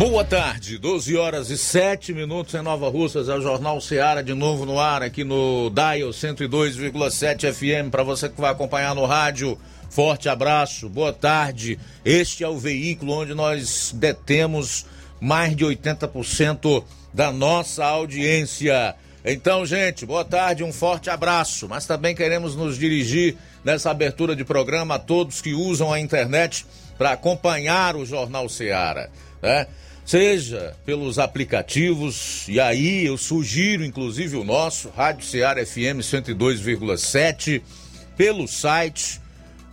Boa tarde, 12 horas e 7 minutos em Nova Russas, é o Jornal Seara de novo no ar aqui no Dial 102,7 FM para você que vai acompanhar no rádio. Forte abraço, boa tarde. Este é o veículo onde nós detemos mais de 80% da nossa audiência. Então, gente, boa tarde, um forte abraço. Mas também queremos nos dirigir nessa abertura de programa a todos que usam a internet para acompanhar o Jornal Seara. Né? Seja pelos aplicativos, e aí eu sugiro inclusive o nosso, Rádio Ceará FM 102,7, pelo site,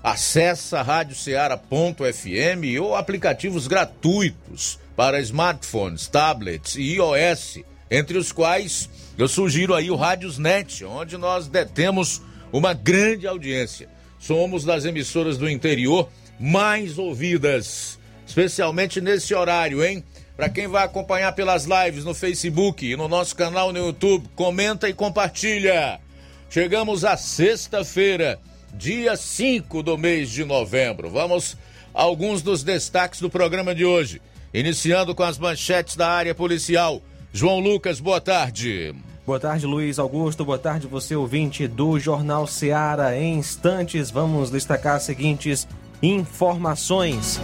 acessa radioceara.fm ou aplicativos gratuitos para smartphones, tablets e iOS, entre os quais eu sugiro aí o Rádiosnet, onde nós detemos uma grande audiência. Somos das emissoras do interior mais ouvidas, especialmente nesse horário, hein? Para quem vai acompanhar pelas lives no Facebook e no nosso canal no YouTube, comenta e compartilha. Chegamos à sexta-feira, dia 5 do mês de novembro. Vamos a alguns dos destaques do programa de hoje. Iniciando com as manchetes da área policial. João Lucas, boa tarde. Boa tarde, Luiz Augusto. Boa tarde, você ouvinte do Jornal Seara. Em instantes, vamos destacar as seguintes informações.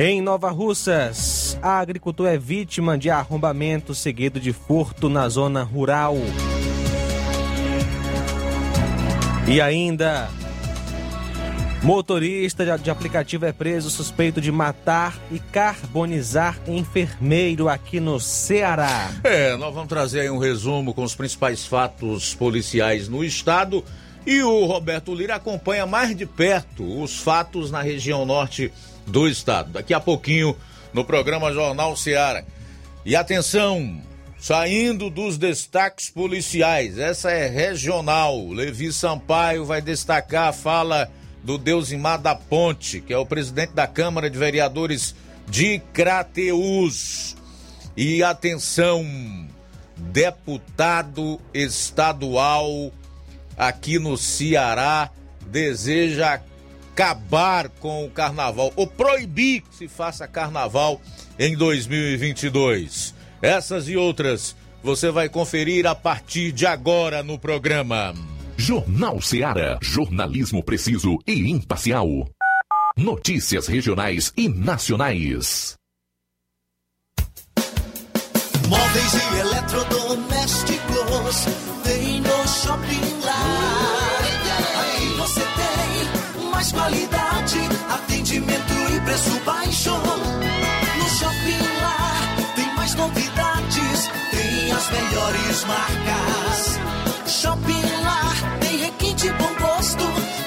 Em Nova Russas, a é vítima de arrombamento seguido de furto na zona rural. E ainda, motorista de aplicativo é preso suspeito de matar e carbonizar enfermeiro aqui no Ceará. É, nós vamos trazer aí um resumo com os principais fatos policiais no estado. E o Roberto Lira acompanha mais de perto os fatos na região norte do estado. Daqui a pouquinho no programa Jornal Seara. E atenção, saindo dos destaques policiais, essa é regional. Levi Sampaio vai destacar a fala do Deusimar da Ponte, que é o presidente da Câmara de Vereadores de Crateus. E atenção, deputado estadual aqui no Ceará deseja acabar com o carnaval, ou proibir que se faça carnaval em 2022. Essas e outras você vai conferir a partir de agora no programa. Jornal Seara. Jornalismo preciso e imparcial. Notícias regionais e nacionais. Móveis e eletrodomésticos tem no Shopping Lar. Mais qualidade, atendimento e preço baixo. No Shopping Lá tem mais novidades, tem as melhores marcas. Shopping Lá tem requinte bom gosto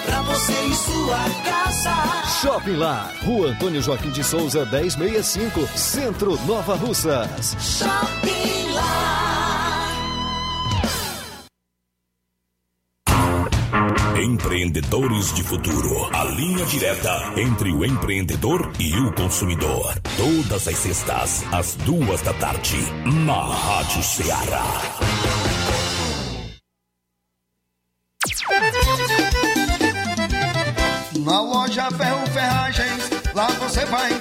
pra você e sua casa. Shopping Lá, Rua Antônio Joaquim de Souza, 1065, Centro Nova Russas. Shopping Lá. Empreendedores de Futuro. A linha direta entre o empreendedor e o consumidor. Todas as sextas, às duas da tarde, na Rádio Ceará. Na loja Ferro Ferragens, lá você vai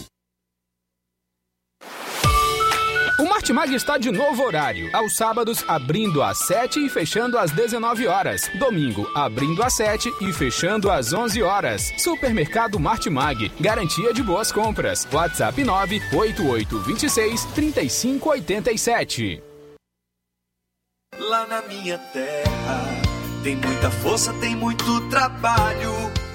Martimag está de novo horário. Aos sábados, abrindo às 7 e fechando às 19 horas. Domingo, abrindo às 7 e fechando às 11 horas. Supermercado Martimag. Garantia de boas compras. WhatsApp 98826 3587. Lá na minha terra tem muita força, tem muito trabalho.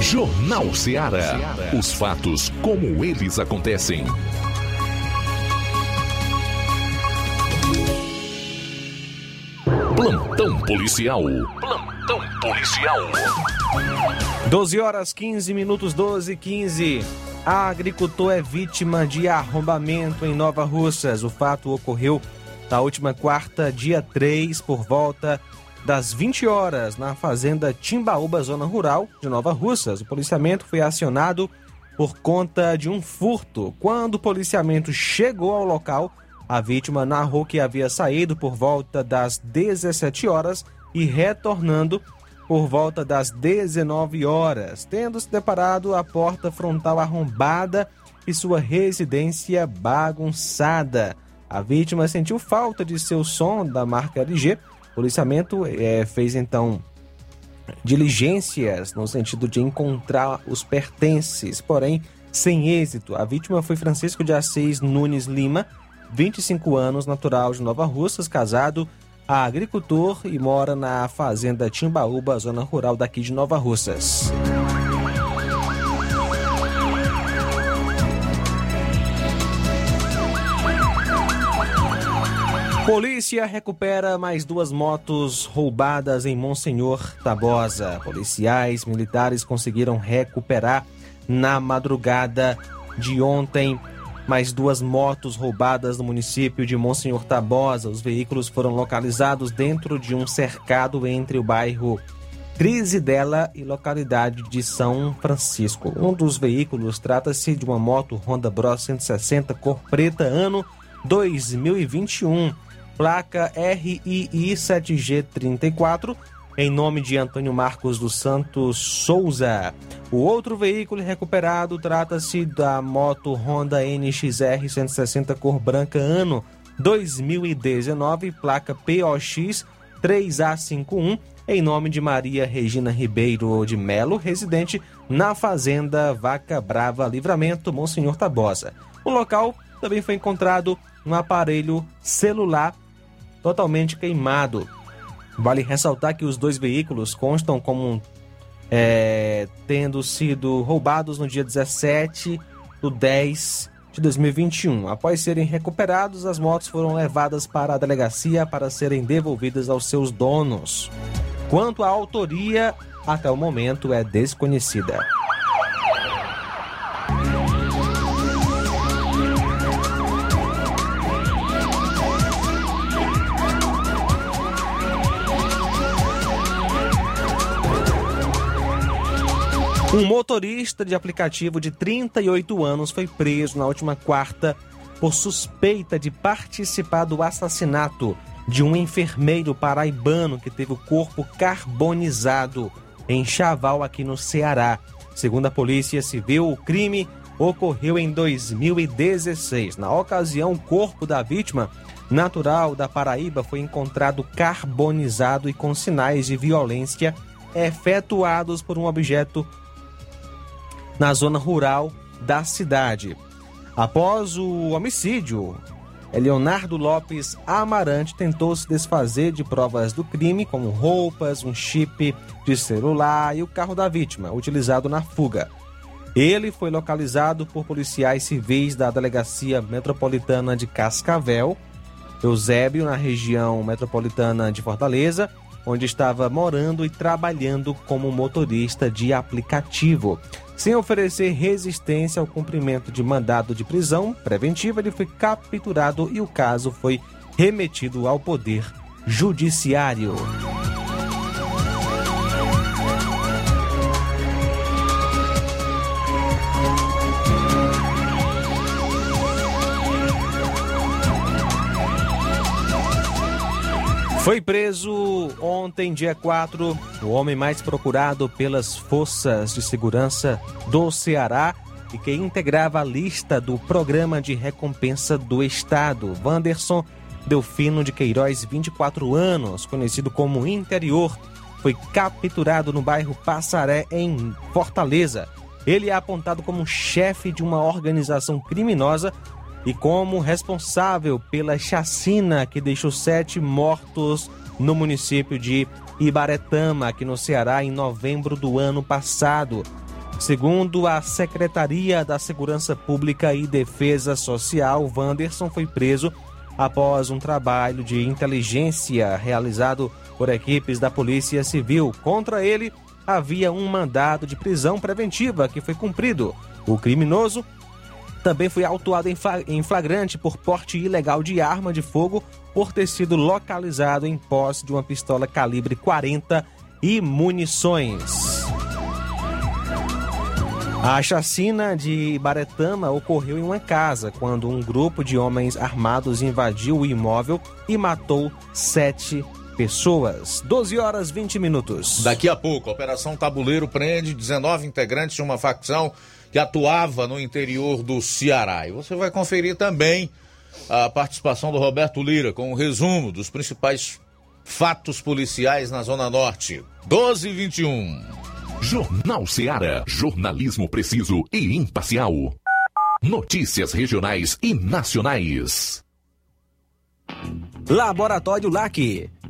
Jornal Ceará. Os fatos como eles acontecem. Plantão policial. Plantão policial. 12 horas 15 minutos 12 e 15. A agricultor é vítima de arrombamento em Nova Russas. O fato ocorreu na última quarta, dia 3, por volta das 20 horas, na fazenda Timbaúba, zona rural de Nova Russas. O policiamento foi acionado por conta de um furto. Quando o policiamento chegou ao local, a vítima narrou que havia saído por volta das 17 horas e retornando por volta das 19 horas, tendo se deparado a porta frontal arrombada e sua residência bagunçada. A vítima sentiu falta de seu som da marca LG. Policiamento eh, fez então diligências no sentido de encontrar os pertences, porém sem êxito. A vítima foi Francisco de Assis Nunes Lima, 25 anos, natural de Nova Russas, casado, agricultor e mora na fazenda Timbaúba, zona rural daqui de Nova Russas. Polícia recupera mais duas motos roubadas em Monsenhor Tabosa. Policiais militares conseguiram recuperar na madrugada de ontem mais duas motos roubadas no município de Monsenhor Tabosa. Os veículos foram localizados dentro de um cercado entre o bairro Crisidela e localidade de São Francisco. Um dos veículos trata-se de uma moto Honda Bros 160 cor preta, ano 2021 placa RII 7G34, em nome de Antônio Marcos dos Santos Souza. O outro veículo recuperado trata-se da moto Honda NXR 160 cor branca ano 2019, placa POX 3A51, em nome de Maria Regina Ribeiro de Melo, residente na Fazenda Vaca Brava Livramento, Monsenhor Tabosa. O local também foi encontrado um aparelho celular totalmente queimado. Vale ressaltar que os dois veículos constam como é, tendo sido roubados no dia 17 do 10 de 2021. Após serem recuperados, as motos foram levadas para a delegacia para serem devolvidas aos seus donos. Quanto à autoria, até o momento é desconhecida. Um motorista de aplicativo de 38 anos foi preso na última quarta por suspeita de participar do assassinato de um enfermeiro paraibano que teve o corpo carbonizado em Chaval, aqui no Ceará. Segundo a Polícia Civil, o crime ocorreu em 2016. Na ocasião, o corpo da vítima, natural da Paraíba, foi encontrado carbonizado e com sinais de violência efetuados por um objeto na zona rural da cidade. Após o homicídio, Leonardo Lopes Amarante tentou se desfazer de provas do crime, como roupas, um chip de celular e o carro da vítima, utilizado na fuga. Ele foi localizado por policiais civis da Delegacia Metropolitana de Cascavel, Eusébio, na região metropolitana de Fortaleza, onde estava morando e trabalhando como motorista de aplicativo. Sem oferecer resistência ao cumprimento de mandado de prisão preventiva, ele foi capturado e o caso foi remetido ao Poder Judiciário. Foi preso ontem, dia 4, o homem mais procurado pelas forças de segurança do Ceará e que integrava a lista do Programa de Recompensa do Estado. Wanderson Delfino de Queiroz, 24 anos, conhecido como Interior, foi capturado no bairro Passaré, em Fortaleza. Ele é apontado como chefe de uma organização criminosa e como responsável pela chacina que deixou sete mortos no município de Ibaretama, aqui no Ceará, em novembro do ano passado. Segundo a Secretaria da Segurança Pública e Defesa Social, Wanderson foi preso após um trabalho de inteligência realizado por equipes da Polícia Civil. Contra ele havia um mandado de prisão preventiva que foi cumprido. O criminoso também foi autuado em flagrante por porte ilegal de arma de fogo por ter sido localizado em posse de uma pistola calibre 40 e munições. A chacina de Baretama ocorreu em uma casa quando um grupo de homens armados invadiu o imóvel e matou sete pessoas. 12 horas 20 minutos. Daqui a pouco, a Operação Tabuleiro prende 19 integrantes de uma facção que atuava no interior do Ceará. E você vai conferir também a participação do Roberto Lira com um resumo dos principais fatos policiais na Zona Norte. 12 e 21. Jornal Ceará. Jornalismo preciso e imparcial. Notícias regionais e nacionais. Laboratório LAC.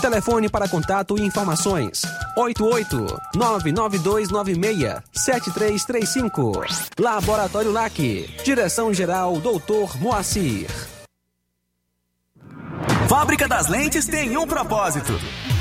Telefone para contato e informações: 88-99296-7335. Laboratório LAC. Direção-Geral Doutor Moacir. Fábrica das Lentes tem um propósito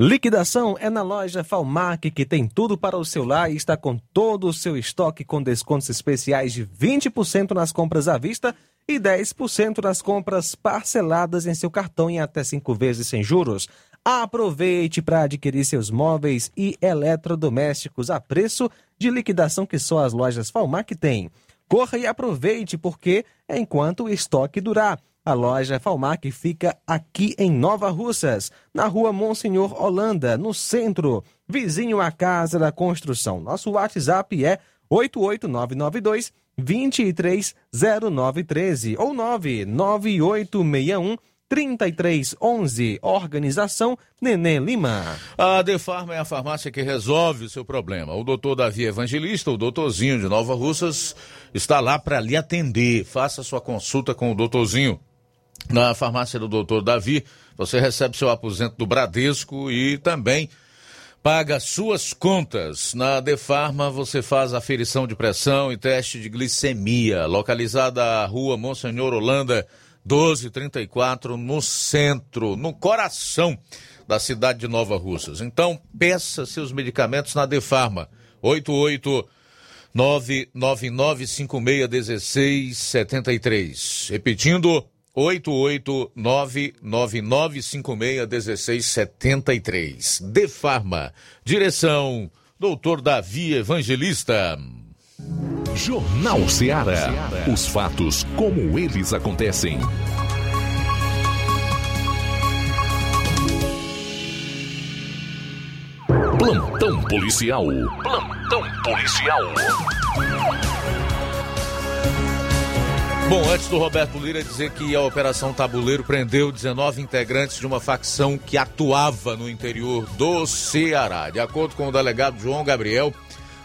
Liquidação é na loja Falmac, que tem tudo para o seu lar e está com todo o seu estoque com descontos especiais de 20% nas compras à vista e 10% nas compras parceladas em seu cartão em até 5 vezes sem juros. Aproveite para adquirir seus móveis e eletrodomésticos a preço de liquidação que só as lojas Falmac têm. Corra e aproveite, porque é enquanto o estoque durar. A loja Falmac fica aqui em Nova Russas, na rua Monsenhor Holanda, no centro, vizinho à Casa da Construção. Nosso WhatsApp é 88992 230913 ou 99861 3311. Organização Nenê Lima. A Defarma é a farmácia que resolve o seu problema. O doutor Davi Evangelista, o doutorzinho de Nova Russas, está lá para lhe atender. Faça sua consulta com o doutorzinho. Na farmácia do doutor Davi, você recebe seu aposento do Bradesco e também paga suas contas. Na Defarma, você faz aferição de pressão e teste de glicemia. Localizada à rua Monsenhor Holanda, 1234, no centro, no coração da cidade de Nova Russas. Então, peça seus medicamentos na Defarma. 88 999561673. Repetindo, 88999561673. De Farma. Direção Doutor Davi Evangelista. Jornal Ceará. Os fatos como eles acontecem. Plantão policial. Plantão policial. Bom, antes do Roberto Lira dizer que a Operação Tabuleiro prendeu 19 integrantes de uma facção que atuava no interior do Ceará. De acordo com o delegado João Gabriel,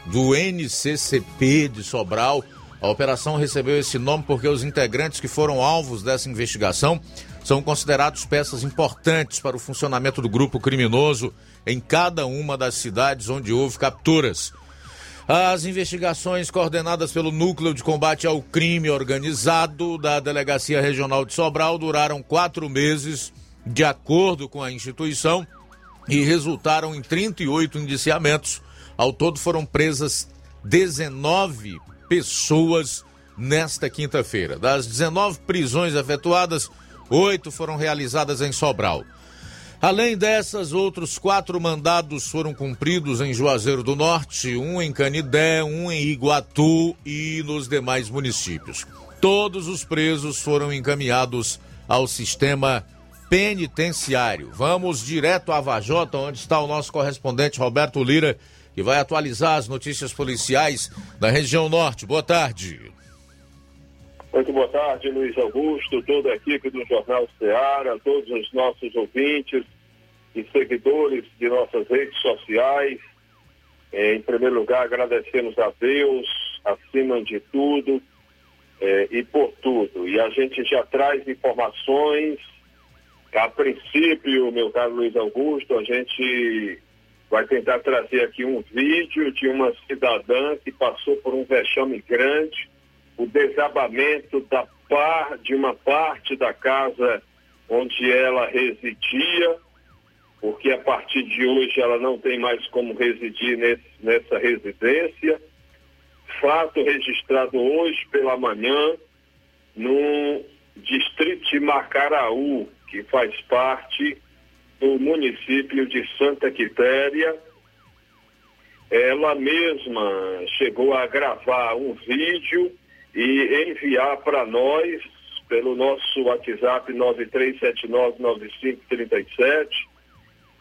do NCCP de Sobral. A operação recebeu esse nome porque os integrantes que foram alvos dessa investigação são considerados peças importantes para o funcionamento do grupo criminoso em cada uma das cidades onde houve capturas. As investigações coordenadas pelo Núcleo de Combate ao Crime Organizado da Delegacia Regional de Sobral duraram quatro meses, de acordo com a instituição, e resultaram em 38 indiciamentos. Ao todo foram presas 19 pessoas nesta quinta-feira. Das 19 prisões efetuadas, oito foram realizadas em Sobral. Além dessas, outros quatro mandados foram cumpridos em Juazeiro do Norte, um em Canidé, um em Iguatu e nos demais municípios. Todos os presos foram encaminhados ao sistema penitenciário. Vamos direto à Vajota, onde está o nosso correspondente Roberto Lira, que vai atualizar as notícias policiais da região norte. Boa tarde. Muito boa tarde, Luiz Augusto, toda a equipe do Jornal Ceará, todos os nossos ouvintes e seguidores de nossas redes sociais. É, em primeiro lugar, agradecemos a Deus, acima de tudo é, e por tudo. E a gente já traz informações. A princípio, meu caro Luiz Augusto, a gente vai tentar trazer aqui um vídeo de uma cidadã que passou por um vexame grande o desabamento da par, de uma parte da casa onde ela residia, porque a partir de hoje ela não tem mais como residir nesse, nessa residência. Fato registrado hoje pela manhã no distrito de Macaraú, que faz parte do município de Santa Quitéria. Ela mesma chegou a gravar um vídeo e enviar para nós pelo nosso WhatsApp 93799537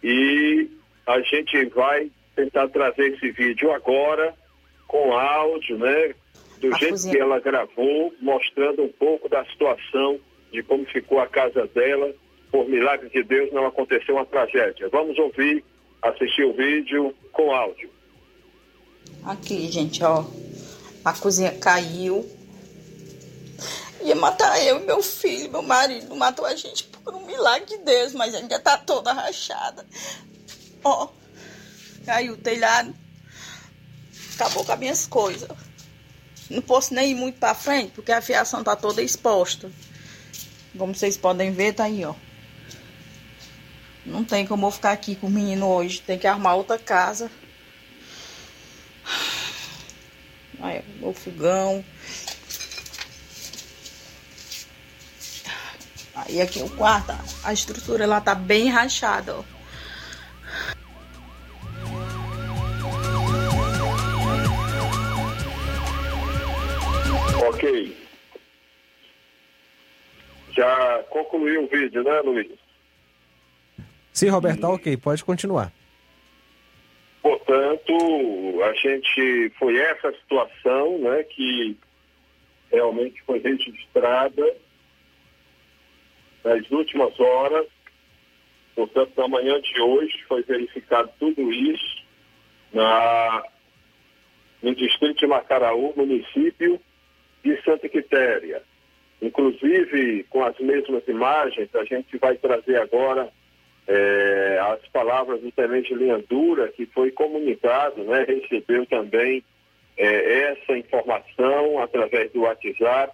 e a gente vai tentar trazer esse vídeo agora com áudio, né? Do a jeito cozinha. que ela gravou, mostrando um pouco da situação de como ficou a casa dela. Por milagre de Deus não aconteceu uma tragédia. Vamos ouvir, assistir o vídeo com áudio. Aqui, gente, ó. A cozinha caiu, Ia matar eu e meu filho, meu marido. Matou a gente por um milagre de Deus, mas ainda tá toda rachada. Ó, caiu o telhado. Acabou com as minhas coisas. Não posso nem ir muito pra frente, porque a fiação tá toda exposta. Como vocês podem ver, tá aí, ó. Não tem como eu ficar aqui com o menino hoje. Tem que arrumar outra casa. Aí, o fogão. Aí aqui o quarto, a estrutura lá tá bem rachada, ó. Ok. Já concluiu o vídeo, né, Luiz? Sim, Roberto, tá ok, pode continuar. Portanto, a gente foi essa situação, né, que realmente foi registrada nas últimas horas, portanto, na manhã de hoje, foi verificado tudo isso na, no distrito de Macaraú, município de Santa Quitéria. Inclusive, com as mesmas imagens, a gente vai trazer agora é, as palavras do tenente Dura, que foi comunicado, né, recebeu também é, essa informação através do WhatsApp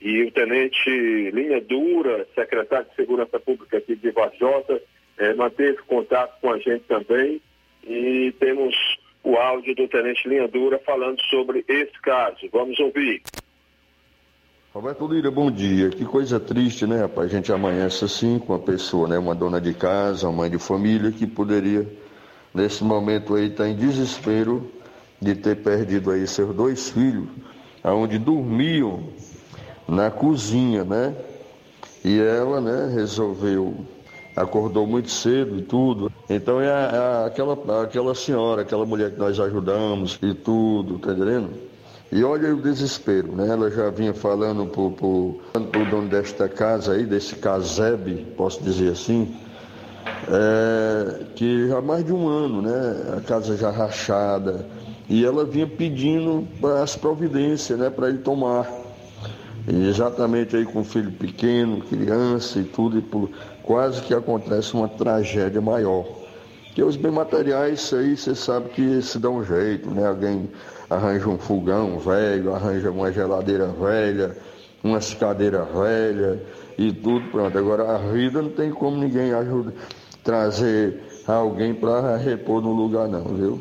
e o tenente Linha Dura, secretário de Segurança Pública aqui de Vajota, eh, manteve contato com a gente também e temos o áudio do tenente Linha Dura falando sobre esse caso. Vamos ouvir. Roberto Lira, bom dia. Que coisa triste, né, rapaz? A gente amanhece assim com uma pessoa, né? Uma dona de casa, uma mãe de família que poderia, nesse momento aí, estar tá em desespero de ter perdido aí seus dois filhos, aonde dormiam na cozinha, né? E ela, né, resolveu, acordou muito cedo e tudo. Então é, a, aquela, aquela senhora, aquela mulher que nós ajudamos e tudo, tá entendendo? E olha o desespero, né? Ela já vinha falando pro, pro, pro dono desta casa aí, desse casebe, posso dizer assim, é, que há mais de um ano, né? A casa já rachada, E ela vinha pedindo as providências, né, para ele tomar. Exatamente aí com filho pequeno, criança e tudo, e por, quase que acontece uma tragédia maior. Porque os bens materiais, isso aí você sabe que se dá um jeito, né? Alguém arranja um fogão velho, arranja uma geladeira velha, umas cadeiras velhas e tudo, pronto. Agora a vida não tem como ninguém ajuda, trazer alguém para repor no lugar não, viu?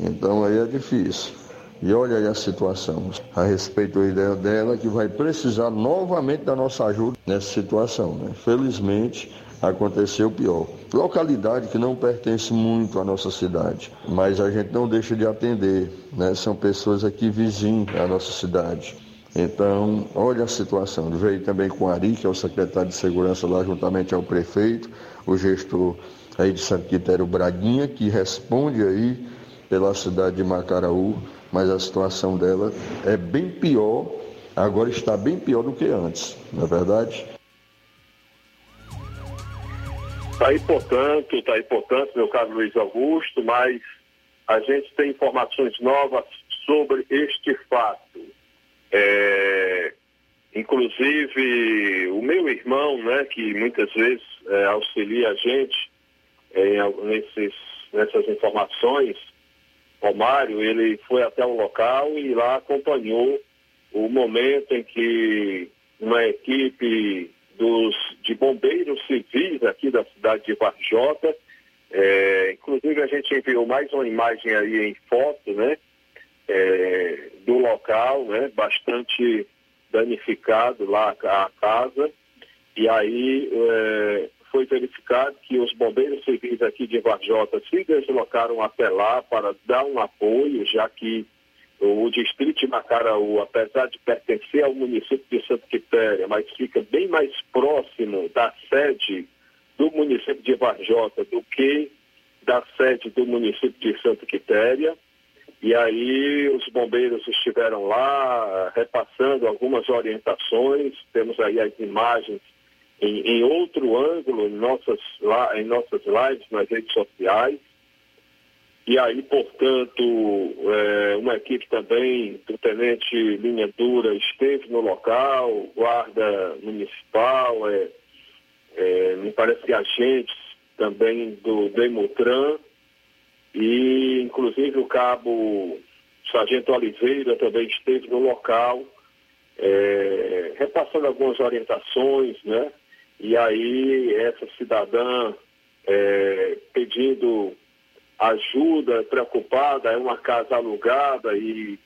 Então aí é difícil. E olha aí a situação a respeito da dela que vai precisar novamente da nossa ajuda nessa situação. Né? Felizmente aconteceu pior. Localidade que não pertence muito à nossa cidade, mas a gente não deixa de atender. Né? São pessoas aqui vizinhas à nossa cidade. Então, olha a situação. Veio também com Ari, que é o secretário de segurança lá, juntamente ao prefeito, o gestor aí de Santo Quitério Braguinha, que responde aí pela cidade de Macaraú, mas a situação dela é bem pior, agora está bem pior do que antes, não é verdade? Está aí, portanto, está aí, portanto, meu caro Luiz Augusto, mas a gente tem informações novas sobre este fato. É, inclusive, o meu irmão, né, que muitas vezes é, auxilia a gente em, nesses, nessas informações, Romário, ele foi até o local e lá acompanhou o momento em que uma equipe dos, de bombeiros civis aqui da cidade de Varjota, é, inclusive a gente enviou mais uma imagem aí em foto, né, é, do local, né, bastante danificado lá a casa, e aí é, foi verificado que os bombeiros civis aqui de Varjota se deslocaram até lá para dar um apoio, já que o distrito de Macaraú, apesar de pertencer ao município de Santa Quitéria, mas fica bem mais próximo da sede do município de Varjota do que da sede do município de Santa Quitéria. E aí os bombeiros estiveram lá repassando algumas orientações, temos aí as imagens em, em outro ângulo em nossas, em nossas lives nas redes sociais. E aí, portanto, é, uma equipe também do Tenente Linha Dura esteve no local, guarda municipal, é, é, me parece que agentes também do Demutran, e inclusive o cabo Sargento Oliveira também esteve no local, é, repassando algumas orientações, né? E aí essa cidadã é, pedindo ajuda, preocupada, é uma casa alugada e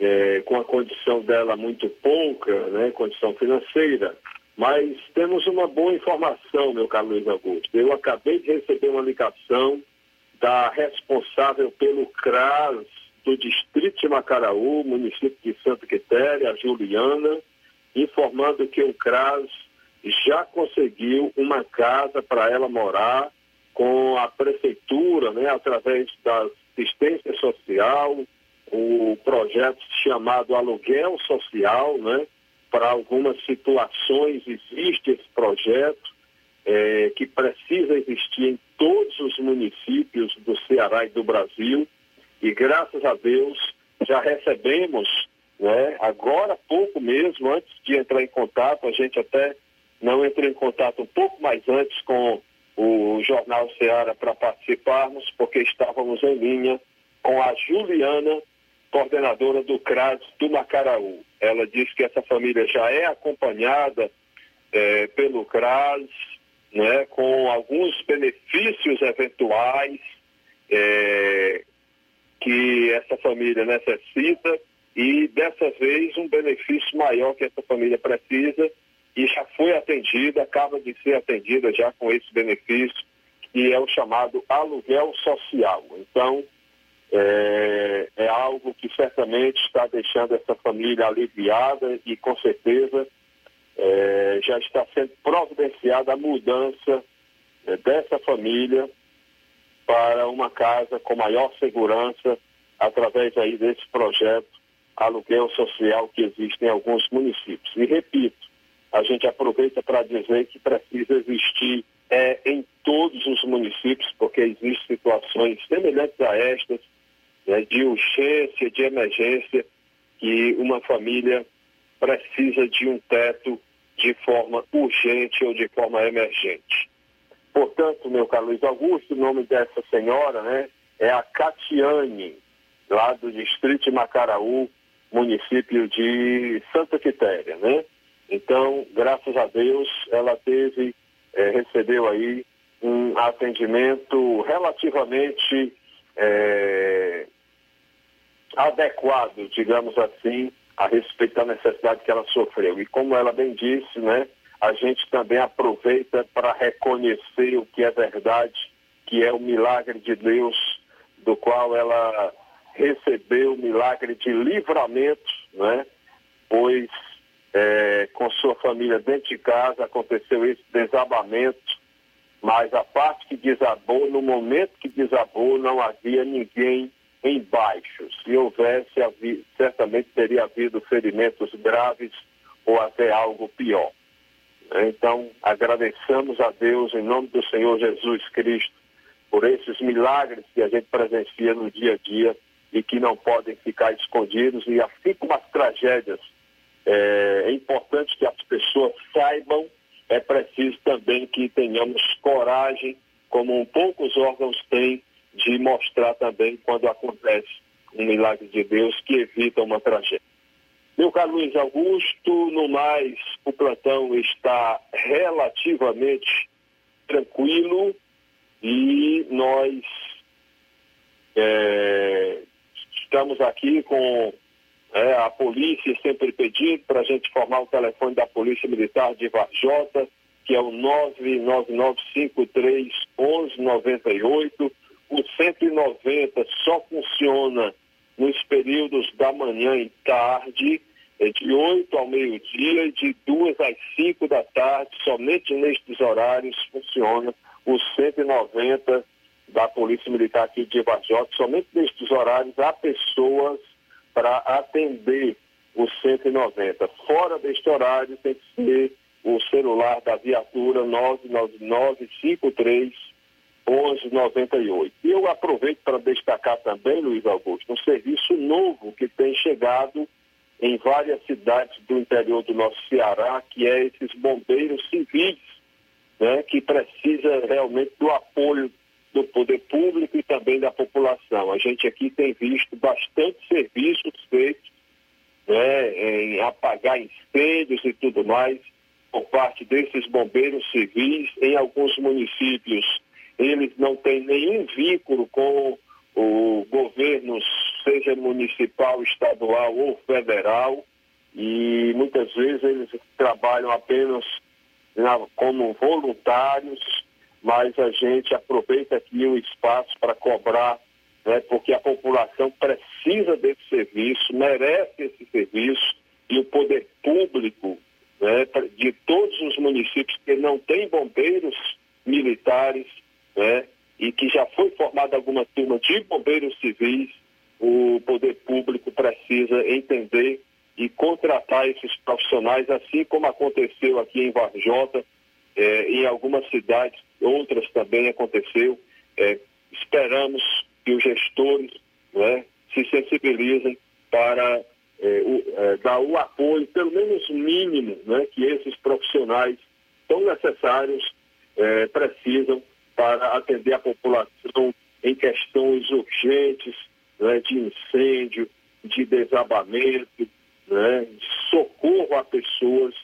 é, com a condição dela muito pouca, né, condição financeira. Mas temos uma boa informação, meu caro Luiz Augusto. Eu acabei de receber uma ligação da responsável pelo CRAS do Distrito de Macaraú, município de Santa Quitéria, a Juliana, informando que o CRAS já conseguiu uma casa para ela morar com a prefeitura, né, através da assistência social, o projeto chamado aluguel social, né, para algumas situações existe esse projeto é, que precisa existir em todos os municípios do Ceará e do Brasil e graças a Deus já recebemos, né, agora pouco mesmo, antes de entrar em contato, a gente até não entrei em contato um pouco mais antes com o Jornal Ceará para participarmos, porque estávamos em linha com a Juliana, coordenadora do CRAS do Macaraú. Ela disse que essa família já é acompanhada é, pelo CRAS, né, com alguns benefícios eventuais é, que essa família necessita e dessa vez um benefício maior que essa família precisa e já foi atendida, acaba de ser atendida já com esse benefício, que é o chamado aluguel social. Então, é, é algo que certamente está deixando essa família aliviada e com certeza é, já está sendo providenciada a mudança é, dessa família para uma casa com maior segurança através aí desse projeto aluguel social que existe em alguns municípios. E repito, a gente aproveita para dizer que precisa existir é, em todos os municípios, porque existem situações semelhantes a estas né, de urgência, de emergência, que uma família precisa de um teto de forma urgente ou de forma emergente. Portanto, meu caro Luiz Augusto, o nome dessa senhora né, é a Catiane, lá do distrito de Macaraú, município de Santa Quitéria, né? Então, graças a Deus, ela teve, eh, recebeu aí um atendimento relativamente eh, adequado, digamos assim, a respeito da necessidade que ela sofreu. E como ela bem disse, né, a gente também aproveita para reconhecer o que é verdade, que é o milagre de Deus, do qual ela recebeu o milagre de livramento, né? pois é, com sua família dentro de casa aconteceu esse desabamento, mas a parte que desabou, no momento que desabou, não havia ninguém embaixo. Se houvesse, certamente teria havido ferimentos graves ou até algo pior. Então, agradecemos a Deus em nome do Senhor Jesus Cristo por esses milagres que a gente presencia no dia a dia e que não podem ficar escondidos. E assim como as tragédias, é, é importante que as pessoas saibam, é preciso também que tenhamos coragem, como poucos órgãos têm, de mostrar também quando acontece um milagre de Deus que evita uma tragédia. Meu caro Luiz Augusto, no mais, o plantão está relativamente tranquilo e nós é, estamos aqui com é, a polícia sempre pedindo para a gente formar o telefone da Polícia Militar de Varjota, que é o 99953 1198 o 190 só funciona nos períodos da manhã e tarde, é de 8 ao meio-dia e de 2 às 5 da tarde, somente nestes horários funciona o 190 da Polícia Militar aqui de Vajota, somente nestes horários há pessoas para atender o 190. Fora deste horário tem que ser o celular da viatura 999 53 1198. E eu aproveito para destacar também, Luiz Augusto, um serviço novo que tem chegado em várias cidades do interior do nosso Ceará, que é esses bombeiros civis, né, que precisa realmente do apoio do poder público e também da população. A gente aqui tem visto bastante serviços feitos né, em apagar incêndios e tudo mais por parte desses bombeiros civis em alguns municípios eles não têm nenhum vínculo com o governo, seja municipal, estadual ou federal, e muitas vezes eles trabalham apenas na, como voluntários, mas a gente aproveita aqui o espaço para cobrar, né, porque a população precisa desse serviço, merece esse serviço, e o poder público né, de todos os municípios que não têm bombeiros militares né, e que já foi formada alguma turma de bombeiros civis, o poder público precisa entender e contratar esses profissionais, assim como aconteceu aqui em Varjota, eh, em algumas cidades, outras também aconteceu. Eh, esperamos que os gestores né, se sensibilizem para eh, o, dar o apoio, pelo menos mínimo, né, que esses profissionais tão necessários precisam para atender a população em questões urgentes né, de incêndio, de desabamento, né, socorro a pessoas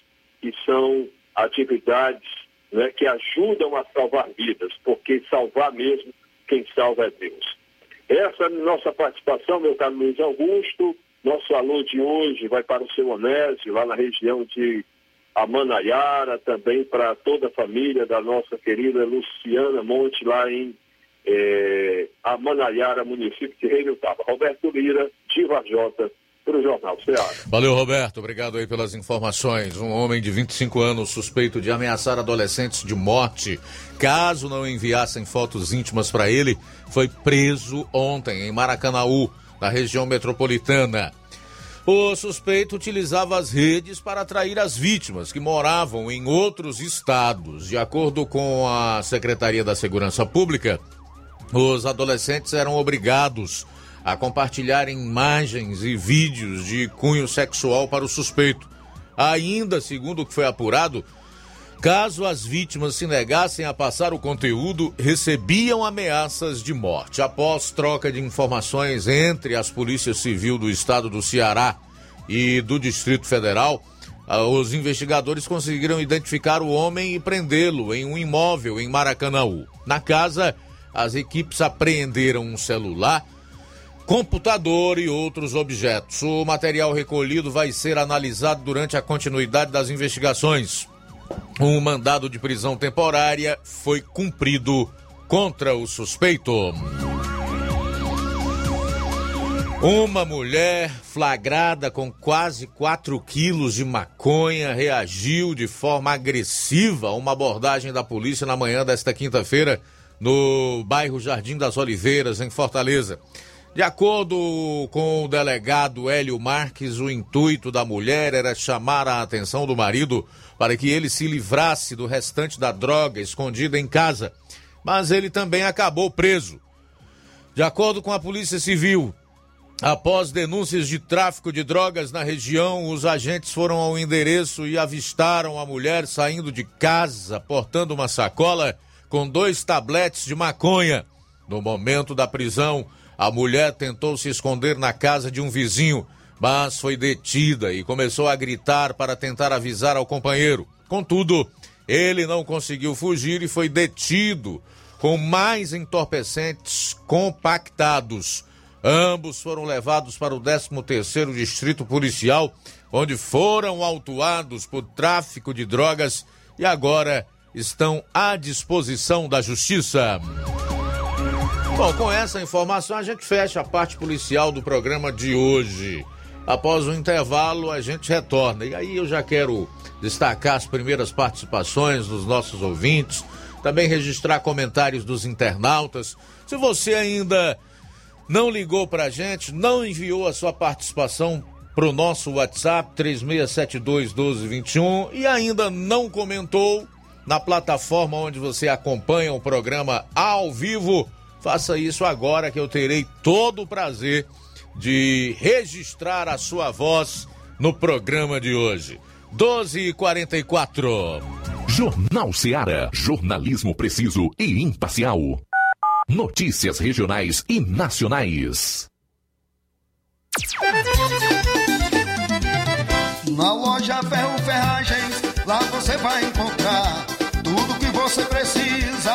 que são atividades né, que ajudam a salvar vidas, porque salvar mesmo, quem salva é Deus. Essa é a nossa participação, meu caro Luiz Augusto. Nosso alô de hoje vai para o seu Onésio, lá na região de a Manaiara, também para toda a família da nossa querida Luciana Monte, lá em é, a Manaiara, município de Rei Tava. Roberto Lira, de Vajota, para o Jornal. Valeu, Roberto. Obrigado aí pelas informações. Um homem de 25 anos suspeito de ameaçar adolescentes de morte caso não enviassem fotos íntimas para ele foi preso ontem em Maracanaú, na região metropolitana. O suspeito utilizava as redes para atrair as vítimas que moravam em outros estados. De acordo com a Secretaria da Segurança Pública, os adolescentes eram obrigados a compartilhar imagens e vídeos de cunho sexual para o suspeito. Ainda, segundo o que foi apurado, caso as vítimas se negassem a passar o conteúdo, recebiam ameaças de morte. Após troca de informações entre as polícias civil do estado do Ceará e do Distrito Federal, ah, os investigadores conseguiram identificar o homem e prendê-lo em um imóvel em Maracanaú. Na casa, as equipes apreenderam um celular computador e outros objetos. O material recolhido vai ser analisado durante a continuidade das investigações. Um mandado de prisão temporária foi cumprido contra o suspeito. Uma mulher flagrada com quase 4 quilos de maconha reagiu de forma agressiva a uma abordagem da polícia na manhã desta quinta-feira no bairro Jardim das Oliveiras, em Fortaleza. De acordo com o delegado Hélio Marques, o intuito da mulher era chamar a atenção do marido para que ele se livrasse do restante da droga escondida em casa, mas ele também acabou preso. De acordo com a Polícia Civil, após denúncias de tráfico de drogas na região, os agentes foram ao endereço e avistaram a mulher saindo de casa portando uma sacola com dois tabletes de maconha. No momento da prisão, a mulher tentou se esconder na casa de um vizinho, mas foi detida e começou a gritar para tentar avisar ao companheiro. Contudo, ele não conseguiu fugir e foi detido com mais entorpecentes compactados. Ambos foram levados para o 13º Distrito Policial, onde foram autuados por tráfico de drogas e agora estão à disposição da Justiça. Bom, com essa informação a gente fecha a parte policial do programa de hoje. Após o intervalo a gente retorna. E aí eu já quero destacar as primeiras participações dos nossos ouvintes, também registrar comentários dos internautas. Se você ainda não ligou para a gente, não enviou a sua participação para o nosso WhatsApp 3672 1221 e ainda não comentou na plataforma onde você acompanha o programa ao vivo Faça isso agora que eu terei todo o prazer de registrar a sua voz no programa de hoje. 12 e 44 Jornal Seara. Jornalismo preciso e imparcial. Notícias regionais e nacionais. Na loja Ferro Ferragens, lá você vai encontrar tudo que você precisa,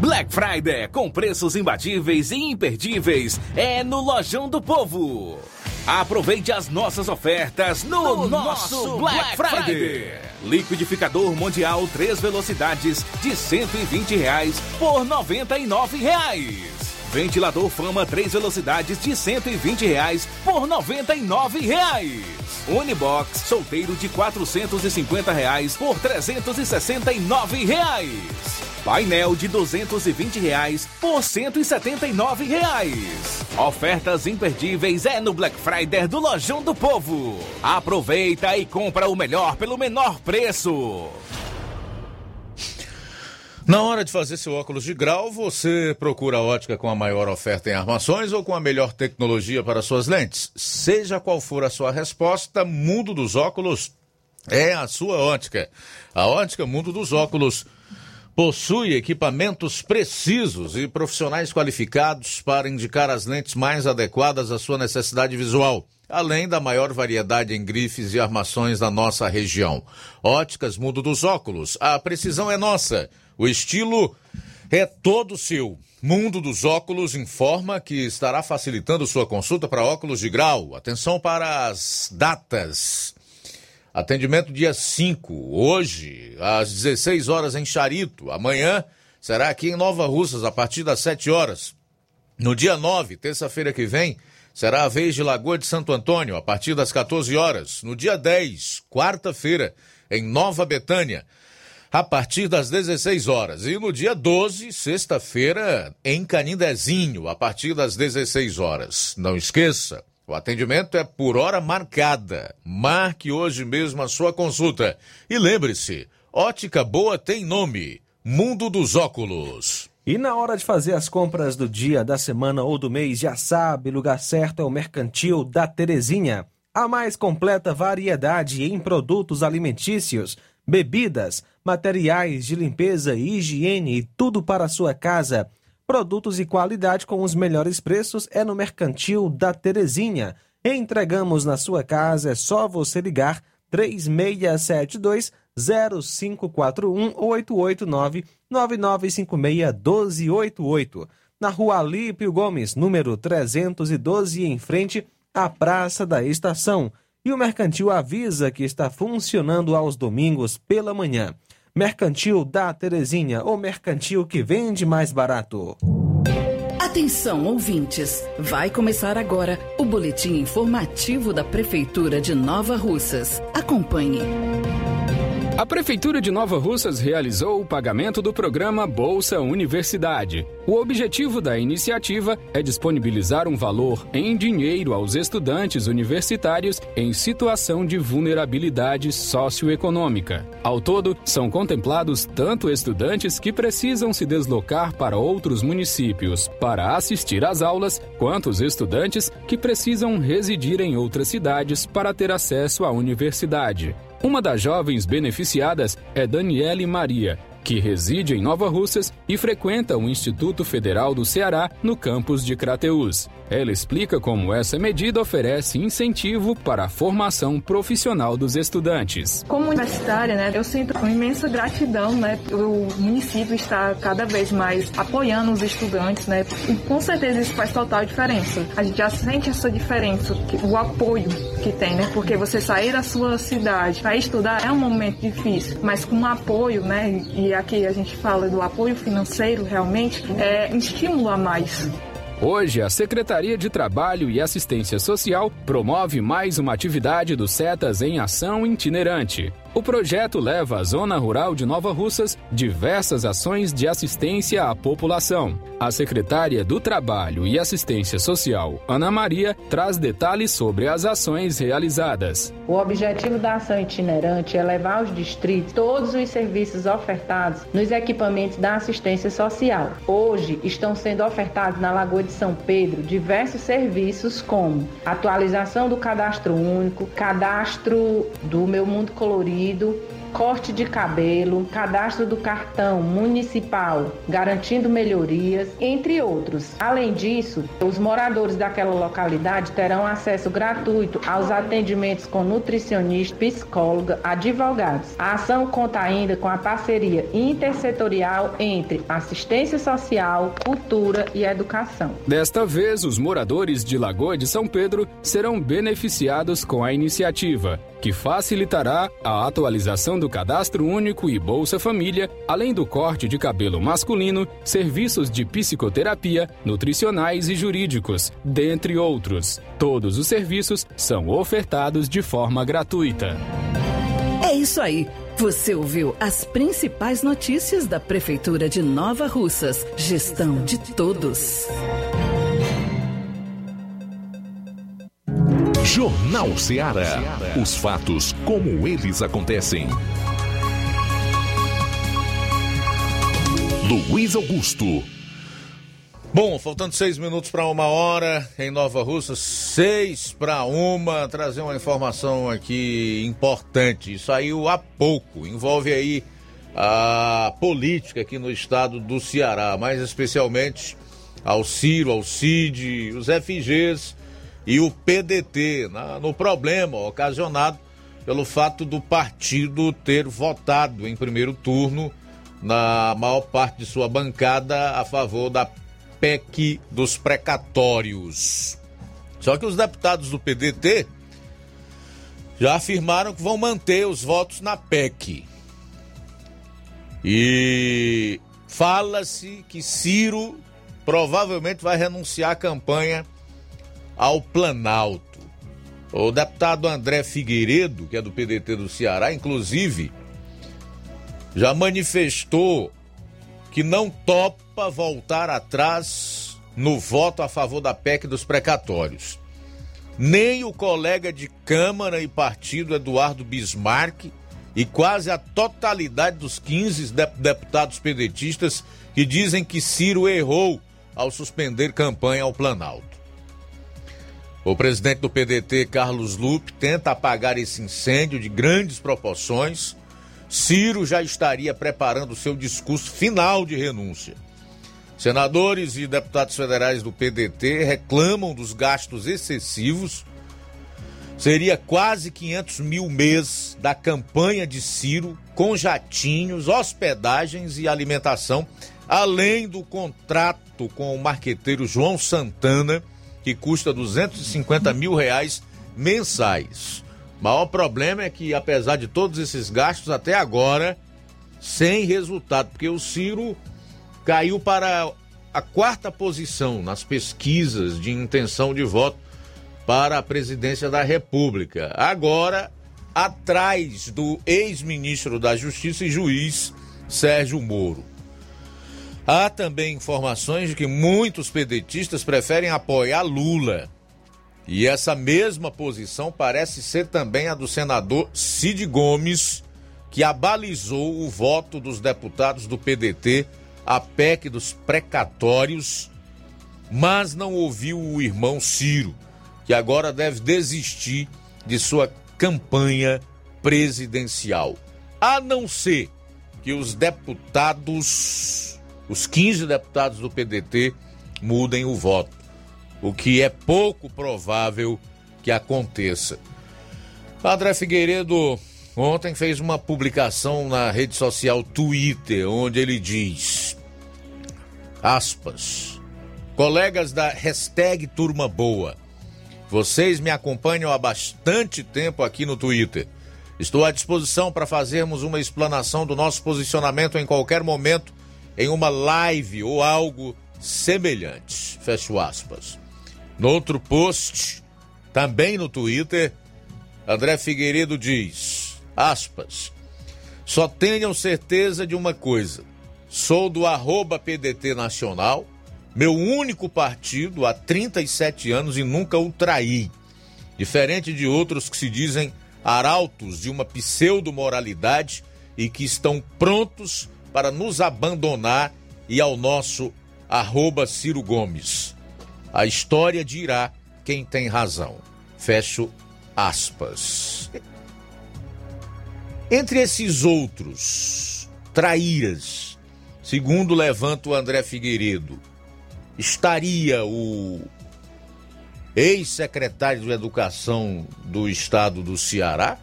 Black Friday com preços imbatíveis e imperdíveis é no Lojão do Povo. Aproveite as nossas ofertas no, No nosso, nosso Black, Black Friday. Friday. Liquidificador Mundial três velocidades de 120 reais por 99 reais. Ventilador Fama três velocidades de 120 reais por 99 reais. Unibox solteiro de 450 reais por 369 reais. Painel de 220 reais por 179 reais. Ofertas imperdíveis é no Black Friday do Lojão do Povo. Aproveita e compra o melhor pelo menor preço. Na hora de fazer seu óculos de grau, você procura a ótica com a maior oferta em armações ou com a melhor tecnologia para suas lentes? Seja qual for a sua resposta, Mundo dos Óculos é a sua ótica. A ótica Mundo dos Óculos possui equipamentos precisos e profissionais qualificados para indicar as lentes mais adequadas à sua necessidade visual, além da maior variedade em grifes e armações da nossa região. Óticas Mundo dos Óculos, a precisão é nossa, o estilo é todo seu. Mundo dos Óculos informa que estará facilitando sua consulta para óculos de grau. Atenção para as datas. Atendimento dia 5, hoje, às 16 horas em Charito. Amanhã será aqui em Nova Russas, a partir das 7 horas. No dia 9, terça-feira que vem, será a vez de Lagoa de Santo Antônio, a partir das 14 horas. No dia 10, quarta-feira, em Nova Betânia, a partir das 16 horas. E no dia 12, sexta-feira, em Canindezinho, a partir das 16 horas. Não esqueça, o atendimento é por hora marcada. Marque hoje mesmo a sua consulta. E lembre-se, ótica boa tem nome: Mundo dos Óculos. E na hora de fazer as compras do dia, da semana ou do mês, já sabe, lugar certo é o Mercantil da Terezinha. A mais completa variedade em produtos alimentícios, bebidas, materiais de limpeza e higiene e tudo para a sua casa. Produtos e qualidade com os melhores preços é no Mercantil da Terezinha. Entregamos na sua casa, é só você ligar 3672 0541 ou 889 9956 1288. na rua Alípio Gomes, número 312, em frente à Praça da Estação. E o Mercantil avisa que está funcionando aos domingos pela manhã. Mercantil da Terezinha, o mercantil que vende mais barato. Atenção, ouvintes! Vai começar agora o boletim informativo da Prefeitura de Nova Russas. Acompanhe. A Prefeitura de Nova Russas realizou o pagamento do programa Bolsa Universidade. O objetivo da iniciativa é disponibilizar um valor em dinheiro aos estudantes universitários em situação de vulnerabilidade socioeconômica. Ao todo, são contemplados tanto estudantes que precisam se deslocar para outros municípios para assistir às aulas, quanto os estudantes que precisam residir em outras cidades para ter acesso à universidade. Uma das jovens beneficiadas é Daniele Maria, que reside em Nova Russas e frequenta o Instituto Federal do Ceará no campus de Crateús. Ela explica como essa medida oferece incentivo para a formação profissional dos estudantes. Como universitária, né, eu sinto uma imensa gratidão, né, o município está cada vez mais apoiando os estudantes, né, e com certeza isso faz total diferença. A gente já sente essa diferença, o apoio que tem, né, porque você sair da sua cidade para estudar é um momento difícil, mas com apoio, né, e aqui a gente fala do apoio financeiro realmente, é estímulo a mais. Hoje, a Secretaria de Trabalho e Assistência Social promove mais uma atividade do SETAS em ação itinerante. O projeto leva à zona rural de Nova Russas diversas ações de assistência à população. A secretária do Trabalho e Assistência Social, Ana Maria, traz detalhes sobre as ações realizadas. O objetivo da ação itinerante é levar aos distritos todos os serviços ofertados nos equipamentos da assistência social. Hoje estão sendo ofertados na Lagoa de São Pedro diversos serviços como atualização do cadastro único, cadastro do Meu Mundo Colorido corte de cabelo, cadastro do cartão municipal, garantindo melhorias, entre outros. Além disso, os moradores daquela localidade terão acesso gratuito aos atendimentos com nutricionista, psicóloga, advogados. A ação conta ainda com a parceria intersetorial entre assistência social, cultura e educação. Desta vez, os moradores de Lagoa de São Pedro serão beneficiados com a iniciativa que facilitará a atualização do cadastro único e Bolsa Família, além do corte de cabelo masculino, serviços de psicoterapia, nutricionais e jurídicos, dentre outros. Todos os serviços são ofertados de forma gratuita. É isso aí. Você ouviu as principais notícias da Prefeitura de Nova Russas. Gestão de todos. Jornal Ceará. Os fatos como eles acontecem. Luiz Augusto. Bom, faltando seis minutos para uma hora em Nova Russa, seis para uma, trazer uma informação aqui importante. Saiu há pouco, envolve aí a política aqui no estado do Ceará, mais especialmente ao Ciro, ao Cid, os FGs e o PDT, na, no problema ocasionado pelo fato do partido ter votado em primeiro turno na maior parte de sua bancada a favor da PEC dos precatórios. Só que os deputados do PDT já afirmaram que vão manter os votos na PEC. E fala-se que Ciro provavelmente vai renunciar à campanha ao Planalto. O deputado André Figueiredo, que é do PDT do Ceará, inclusive, já manifestou que não topa voltar atrás no voto a favor da PEC dos precatórios. Nem o colega de Câmara e partido Eduardo Bismarck e quase a totalidade dos 15 deputados pedetistas que dizem que Ciro errou ao suspender campanha ao Planalto. O presidente do PDT, Carlos Lupe, tenta apagar esse incêndio de grandes proporções. Ciro já estaria preparando seu discurso final de renúncia. Senadores e deputados federais do PDT reclamam dos gastos excessivos. Seria quase 500 mil mês da campanha de Ciro, com jatinhos, hospedagens e alimentação, além do contrato com o marqueteiro João Santana, que custa 250 mil reais mensais. O maior problema é que, apesar de todos esses gastos, até agora, sem resultado, porque o Ciro caiu para a quarta posição nas pesquisas de intenção de voto para a presidência da República. Agora, atrás do ex-ministro da Justiça e juiz Sérgio Moro. Há também informações de que muitos pedetistas preferem apoiar Lula e essa mesma posição parece ser também a do senador Cid Gomes, que abalizou o voto dos deputados do PDT à PEC dos precatórios, mas não ouviu o irmão Ciro, que agora deve desistir de sua campanha presidencial. A não ser que os deputados, os 15 deputados do PDT, mudem o voto o que é pouco provável que aconteça. Padre Figueiredo ontem fez uma publicação na rede social Twitter, onde ele diz: aspas, colegas da hashtag Turma Boa, vocês me acompanham há bastante tempo aqui no Twitter. Estou à disposição para fazermos uma explanação do nosso posicionamento em qualquer momento, em uma live ou algo semelhante. Fecho aspas. No outro post, também no Twitter, André Figueiredo diz: aspas, só tenham certeza de uma coisa. Sou do arroba PDT Nacional, meu único partido há 37 anos e nunca o traí. Diferente de outros que se dizem arautos de uma pseudo-moralidade e que estão prontos para nos abandonar e ao nosso arroba Ciro Gomes. A história dirá quem tem razão. Fecho aspas. Entre esses outros traíras, segundo levanta o André Figueiredo, estaria o ex-secretário de Educação do estado do Ceará,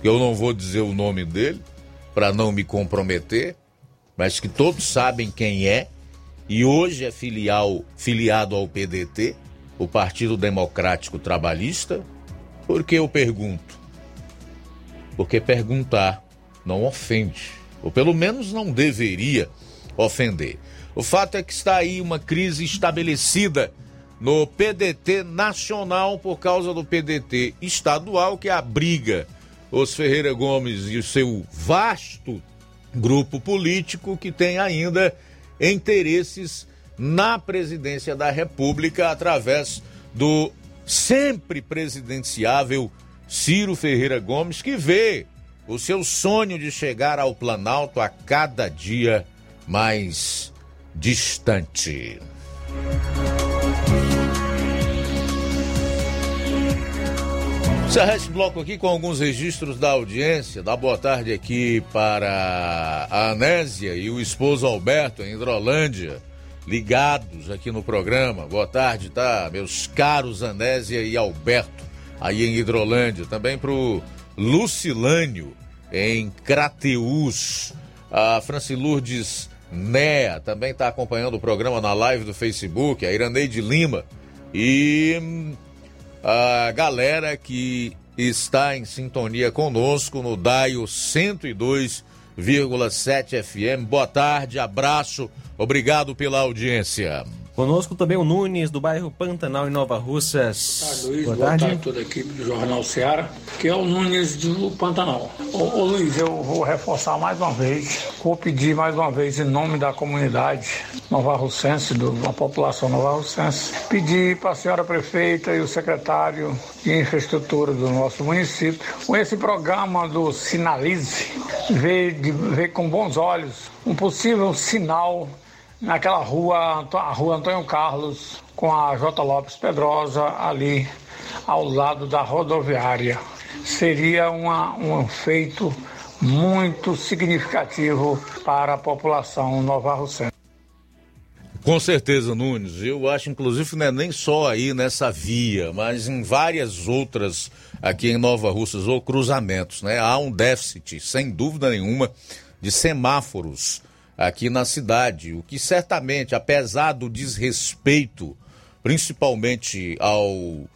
que eu não vou dizer o nome dele para não me comprometer, mas que todos sabem quem é, e hoje é filial, filiado ao PDT, o Partido Democrático Trabalhista, por que eu pergunto? Porque perguntar não ofende, ou pelo menos não deveria ofender. O fato é que está aí uma crise estabelecida no PDT nacional por causa do PDT estadual que abriga os Ferreira Gomes e o seu vasto grupo político que tem ainda interesses na presidência da República através do sempre presidenciável Ciro Ferreira Gomes, que vê o seu sonho de chegar ao Planalto a cada dia mais distante. Encerrar esse bloco aqui com alguns registros da audiência. Dá boa tarde aqui para a Anésia e o esposo Alberto em Hidrolândia, ligados aqui no programa. Boa tarde, tá? Meus caros Anésia e Alberto, aí em Hidrolândia. Também para o Lucilânio, em Crateus. A Francilurdes Nea também está acompanhando o programa na live do Facebook. A Iraneide Lima. E a galera que está em sintonia conosco no DAIO 102,7 FM. Boa tarde, abraço, obrigado pela audiência. Conosco também o Nunes, do bairro Pantanal, em Nova Russas. Boa tarde, Luiz. Boa, boa tarde. tarde a toda a equipe do Jornal Ceará, que é o Nunes do Pantanal. Ô, ô, Luiz, eu vou reforçar mais uma vez, vou pedir mais uma vez, em nome da comunidade Nova Russense, da população Nova Russense, pedir para a senhora prefeita e o secretário de infraestrutura do nosso município, com esse programa do Sinalize, ver, de, ver com bons olhos um possível sinal naquela rua, a rua Antônio Carlos, com a J. Lopes Pedrosa ali ao lado da rodoviária. Seria uma, um feito muito significativo para a população nova Russense. Com certeza, Nunes. Eu acho, inclusive, não é nem só aí nessa via, mas em várias outras aqui em Nova Russas ou cruzamentos, né? Há um déficit, sem dúvida nenhuma, de semáforos aqui na cidade, o que certamente, apesar do desrespeito, principalmente ao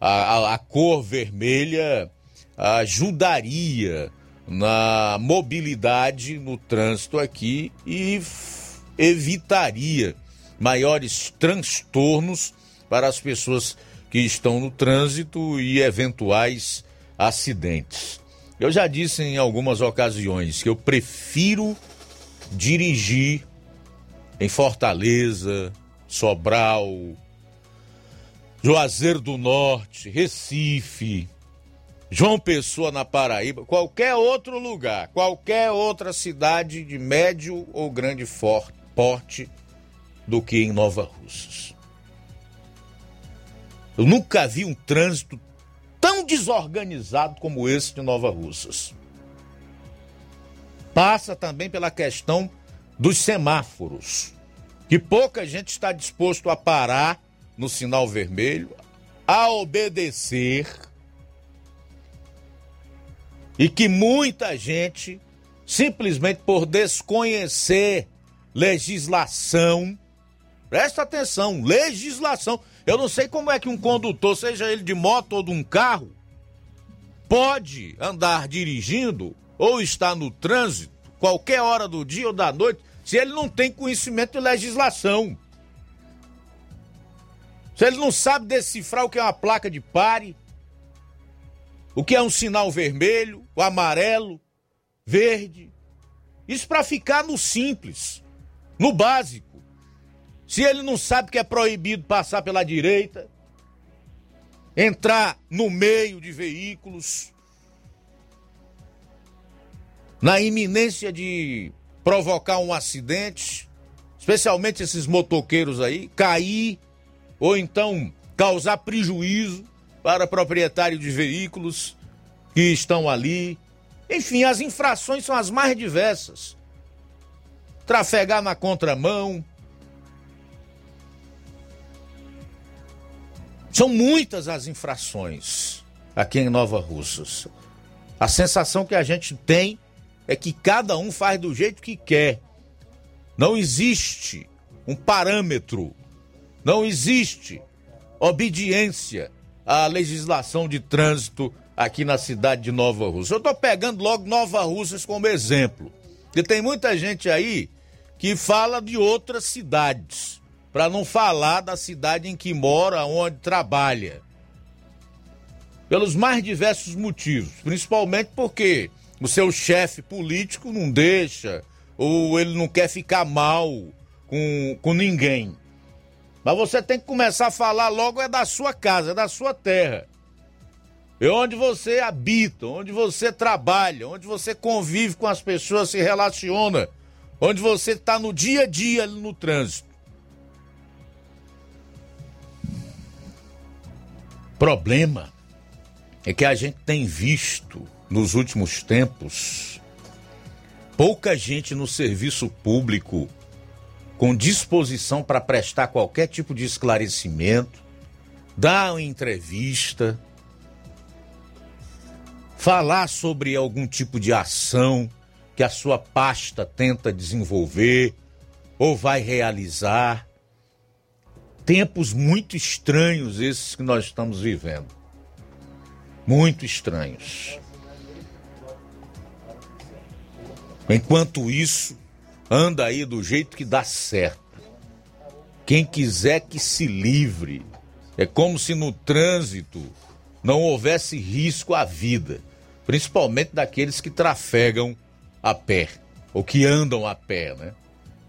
a, a cor vermelha, ajudaria na mobilidade no trânsito aqui e evitaria maiores transtornos para as pessoas que estão no trânsito e eventuais acidentes. Eu já disse em algumas ocasiões que eu prefiro dirigir em Fortaleza, Sobral, Juazeiro do Norte, Recife, João Pessoa na Paraíba, qualquer outro lugar, qualquer outra cidade de médio ou grande porte do que em Nova Russas. Eu nunca vi um trânsito tão desorganizado como esse de Nova Russas. Passa também pela questão dos semáforos, que pouca gente está disposto a parar no sinal vermelho, a obedecer, e que muita gente, simplesmente por desconhecer legislação, presta atenção, legislação. Eu não sei como é que um condutor, seja ele de moto ou de um carro, pode andar dirigindo ou estar no trânsito qualquer hora do dia ou da noite se ele não tem conhecimento de legislação. Se ele não sabe decifrar o que é uma placa de pare, o que é um sinal vermelho, o amarelo, verde. Isso para ficar no simples, no básico. Se ele não sabe que é proibido passar pela direita, entrar no meio de veículos, na iminência de provocar um acidente, especialmente esses motoqueiros aí, cair ou então causar prejuízo para proprietário de veículos que estão ali. Enfim, as infrações são as mais diversas. Trafegar na contramão. São muitas as infrações aqui em Nova Russas. A sensação que a gente tem é que cada um faz do jeito que quer. Não existe um parâmetro, não existe obediência à legislação de trânsito aqui na cidade de Nova Rússia. Eu estou pegando logo Nova Russas como exemplo, porque tem muita gente aí que fala de outras cidades, para não falar da cidade em que mora, onde trabalha. Pelos mais diversos motivos, principalmente porque o seu chefe político não deixa, ou ele não quer ficar mal com, com ninguém. Mas você tem que começar a falar logo é da sua casa, é da sua terra. É onde você habita, onde você trabalha, onde você convive com as pessoas, se relaciona, onde você está no dia a dia no trânsito. Problema é que a gente tem visto nos últimos tempos pouca gente no serviço público com disposição para prestar qualquer tipo de esclarecimento, dar uma entrevista, falar sobre algum tipo de ação que a sua pasta tenta desenvolver ou vai realizar. Tempos muito estranhos esses que nós estamos vivendo. Muito estranhos. Enquanto isso, anda aí do jeito que dá certo. Quem quiser que se livre. É como se no trânsito não houvesse risco à vida, principalmente daqueles que trafegam a pé, ou que andam a pé, né?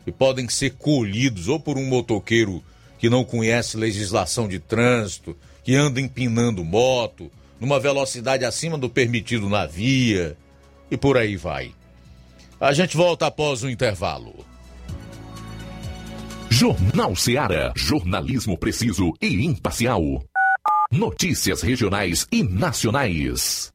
E podem ser colhidos ou por um motoqueiro que não conhece legislação de trânsito, que anda empinando moto, numa velocidade acima do permitido na via, e por aí vai. A gente volta após o intervalo. Jornal Seara. Jornalismo preciso e imparcial. Notícias regionais e nacionais.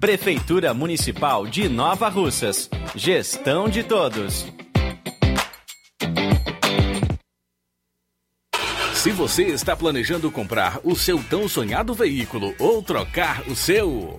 Prefeitura Municipal de Nova Russas. Gestão de todos. Se você está planejando comprar o seu tão sonhado veículo ou trocar o seu.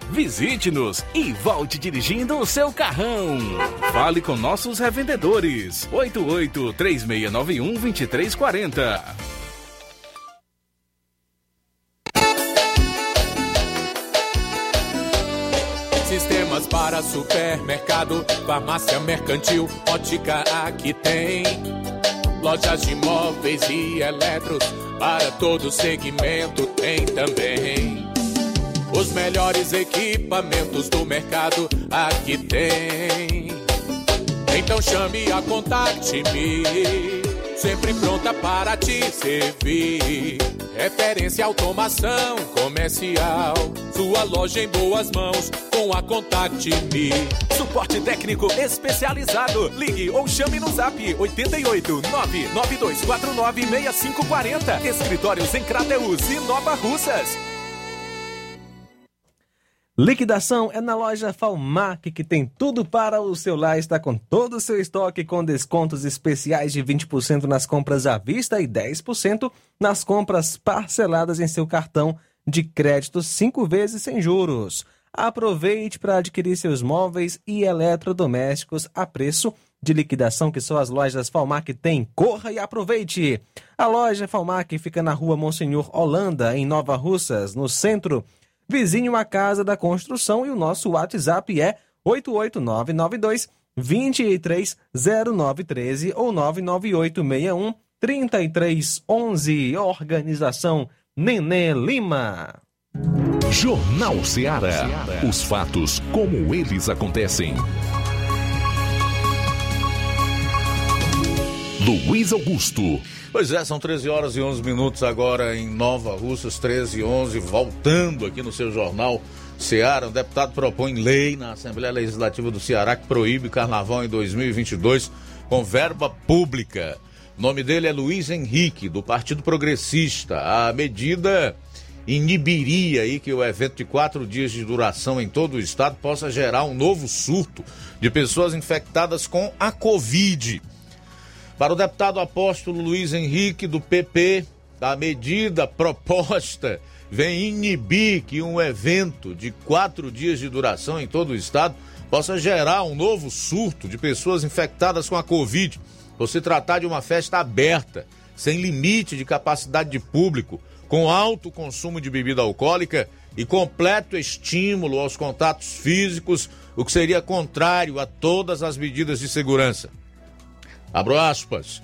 Visite-nos e volte dirigindo o seu carrão. Fale com nossos revendedores. 88 3691 2340. Sistemas para supermercado, farmácia mercantil, ótica aqui tem. Lojas de móveis e eletros, para todo segmento tem também. Os melhores equipamentos do mercado aqui tem. Então chame a Contact Me sempre pronta para te servir. Referência automação comercial, sua loja em boas mãos com a Contact Me. Suporte técnico especializado. Ligue ou chame no Zap 88 99249 6540. Escritórios em Crateus e Nova Russas. Liquidação é na loja Falmac, que tem tudo para o seu lar. Está com todo o seu estoque com descontos especiais de 20% nas compras à vista e 10% nas compras parceladas em seu cartão de crédito cinco vezes sem juros. Aproveite para adquirir seus móveis e eletrodomésticos a preço de liquidação que só as lojas Falmac têm. Corra e aproveite! A loja Falmac fica na rua Monsenhor Holanda, em Nova Russas, no centro, vizinho à Casa da Construção, e o nosso WhatsApp é 88992 230913 ou 99861 3311. Organização Nenê Lima. Jornal Ceará. Os fatos como eles acontecem. Luiz Augusto. Pois é, são 13 horas e 11 minutos agora em Nova Russas, 13 e 11, voltando aqui no seu jornal Ceará. Um deputado propõe lei na Assembleia Legislativa do Ceará que proíbe carnaval em 2022 com verba pública. O nome dele é Luiz Henrique, do Partido Progressista. A medida inibiria aí que o evento de quatro dias de duração em todo o estado possa gerar um novo surto de pessoas infectadas com a Covid. Para o deputado apóstolo Luiz Henrique, do PP, a medida proposta vem inibir que um evento de quatro dias de duração em todo o estado possa gerar um novo surto de pessoas infectadas com a Covid, por se tratar de uma festa aberta, sem limite de capacidade de público, com alto consumo de bebida alcoólica e completo estímulo aos contatos físicos, o que seria contrário a todas as medidas de segurança. Abro aspas.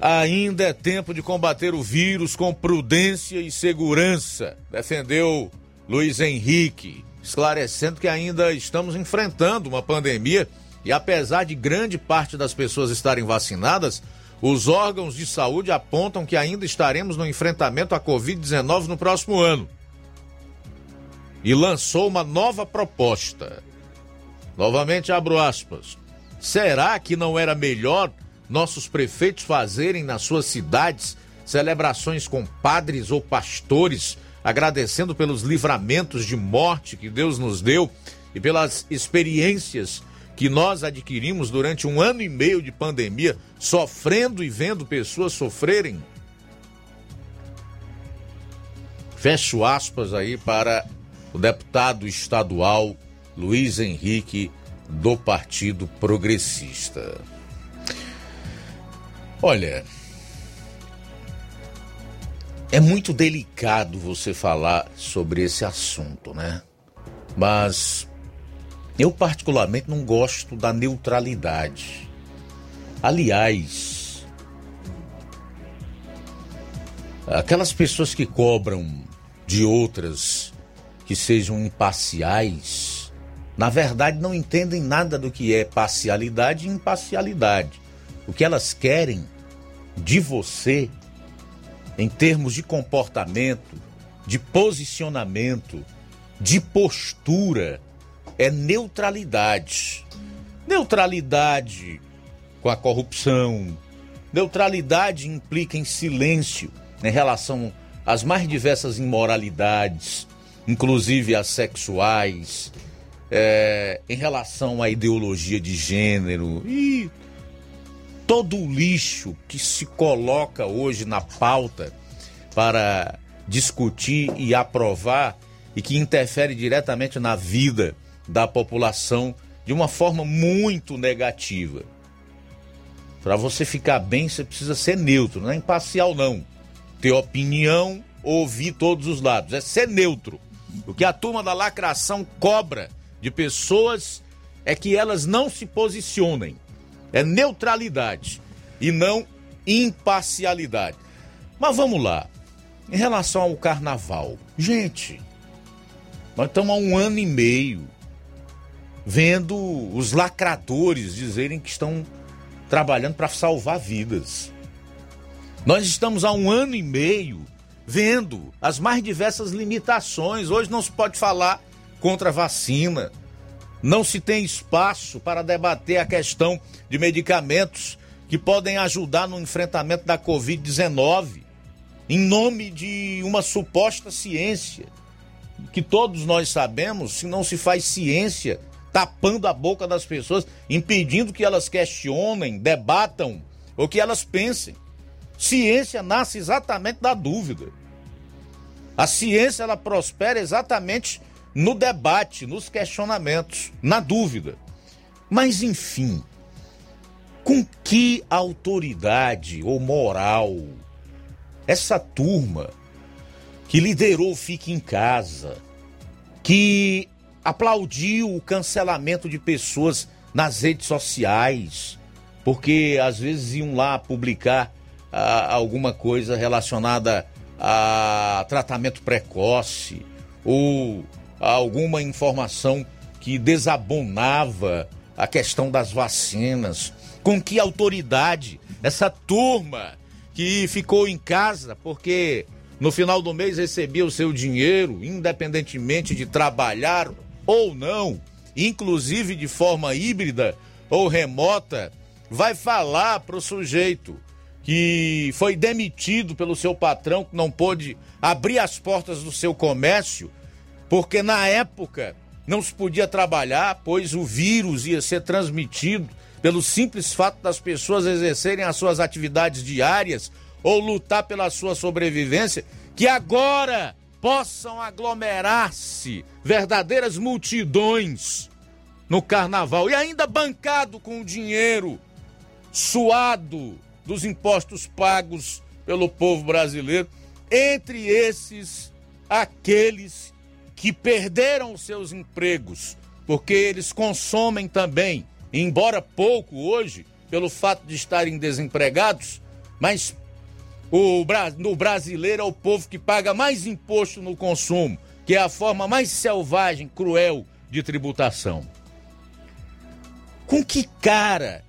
Ainda é tempo de combater o vírus com prudência e segurança, defendeu Luiz Henrique, esclarecendo que ainda estamos enfrentando uma pandemia e, apesar de grande parte das pessoas estarem vacinadas, os órgãos de saúde apontam que ainda estaremos no enfrentamento à Covid-19 no próximo ano. E lançou uma nova proposta. Novamente abro aspas. Será que não era melhor nossos prefeitos fazerem nas suas cidades celebrações com padres ou pastores, agradecendo pelos livramentos de morte que Deus nos deu e pelas experiências que nós adquirimos durante um ano e meio de pandemia, sofrendo e vendo pessoas sofrerem? Fecho aspas aí para o deputado estadual Luiz Henrique do Partido Progressista. Olha, é muito delicado você falar sobre esse assunto, né? Mas eu, particularmente, não gosto da neutralidade. Aliás, aquelas pessoas que cobram de outras que sejam imparciais na verdade não entendem nada do que é parcialidade e imparcialidade. O que elas querem de você, em termos de comportamento, de posicionamento, de postura, é neutralidade. Neutralidade com a corrupção. Neutralidade implica em silêncio em relação às mais diversas imoralidades, inclusive as sexuais, é, em relação à ideologia de gênero e todo o lixo que se coloca hoje na pauta para discutir e aprovar e que interfere diretamente na vida da população de uma forma muito negativa. Para você ficar bem, você precisa ser neutro, não é imparcial não. Ter opinião, ouvir todos os lados, é ser neutro. O que a turma da lacração cobra de pessoas é que elas não se posicionem. É neutralidade e não imparcialidade. Mas vamos lá. Em relação ao carnaval, gente, nós estamos há um ano e meio vendo os lacradores dizerem que estão trabalhando para salvar vidas. Nós estamos há um ano e meio vendo as mais diversas limitações. Hoje não se pode falar contra a vacina. Não se tem espaço para debater a questão de medicamentos que podem ajudar no enfrentamento da Covid-19, em nome de uma suposta ciência. que todos nós sabemos se não se faz ciência tapando a boca das pessoas, impedindo que elas questionem, debatam ou que elas pensem. Ciência nasce exatamente da dúvida. A ciência ela prospera exatamente no debate, nos questionamentos, na dúvida. Mas enfim, com que autoridade ou moral essa turma que liderou Fique em Casa, que aplaudiu o cancelamento de pessoas nas redes sociais, porque às vezes iam lá publicar ah, alguma coisa relacionada a tratamento precoce ou alguma informação que desabonava a questão das vacinas. Com que autoridade essa turma que ficou em casa porque no final do mês recebia o seu dinheiro, independentemente de trabalhar ou não, inclusive de forma híbrida ou remota, vai falar para o sujeito que foi demitido pelo seu patrão, que não pôde abrir as portas do seu comércio, porque na época não se podia trabalhar, pois o vírus ia ser transmitido pelo simples fato das pessoas exercerem as suas atividades diárias ou lutar pela sua sobrevivência, que agora possam aglomerar-se verdadeiras multidões no carnaval. E ainda bancado com o dinheiro suado dos impostos pagos pelo povo brasileiro, entre esses aqueles que perderam seus empregos, porque eles consomem também, embora pouco hoje, pelo fato de estarem desempregados, mas o, no brasileiro é o povo que paga mais imposto no consumo, que é a forma mais selvagem, cruel de tributação. Com que cara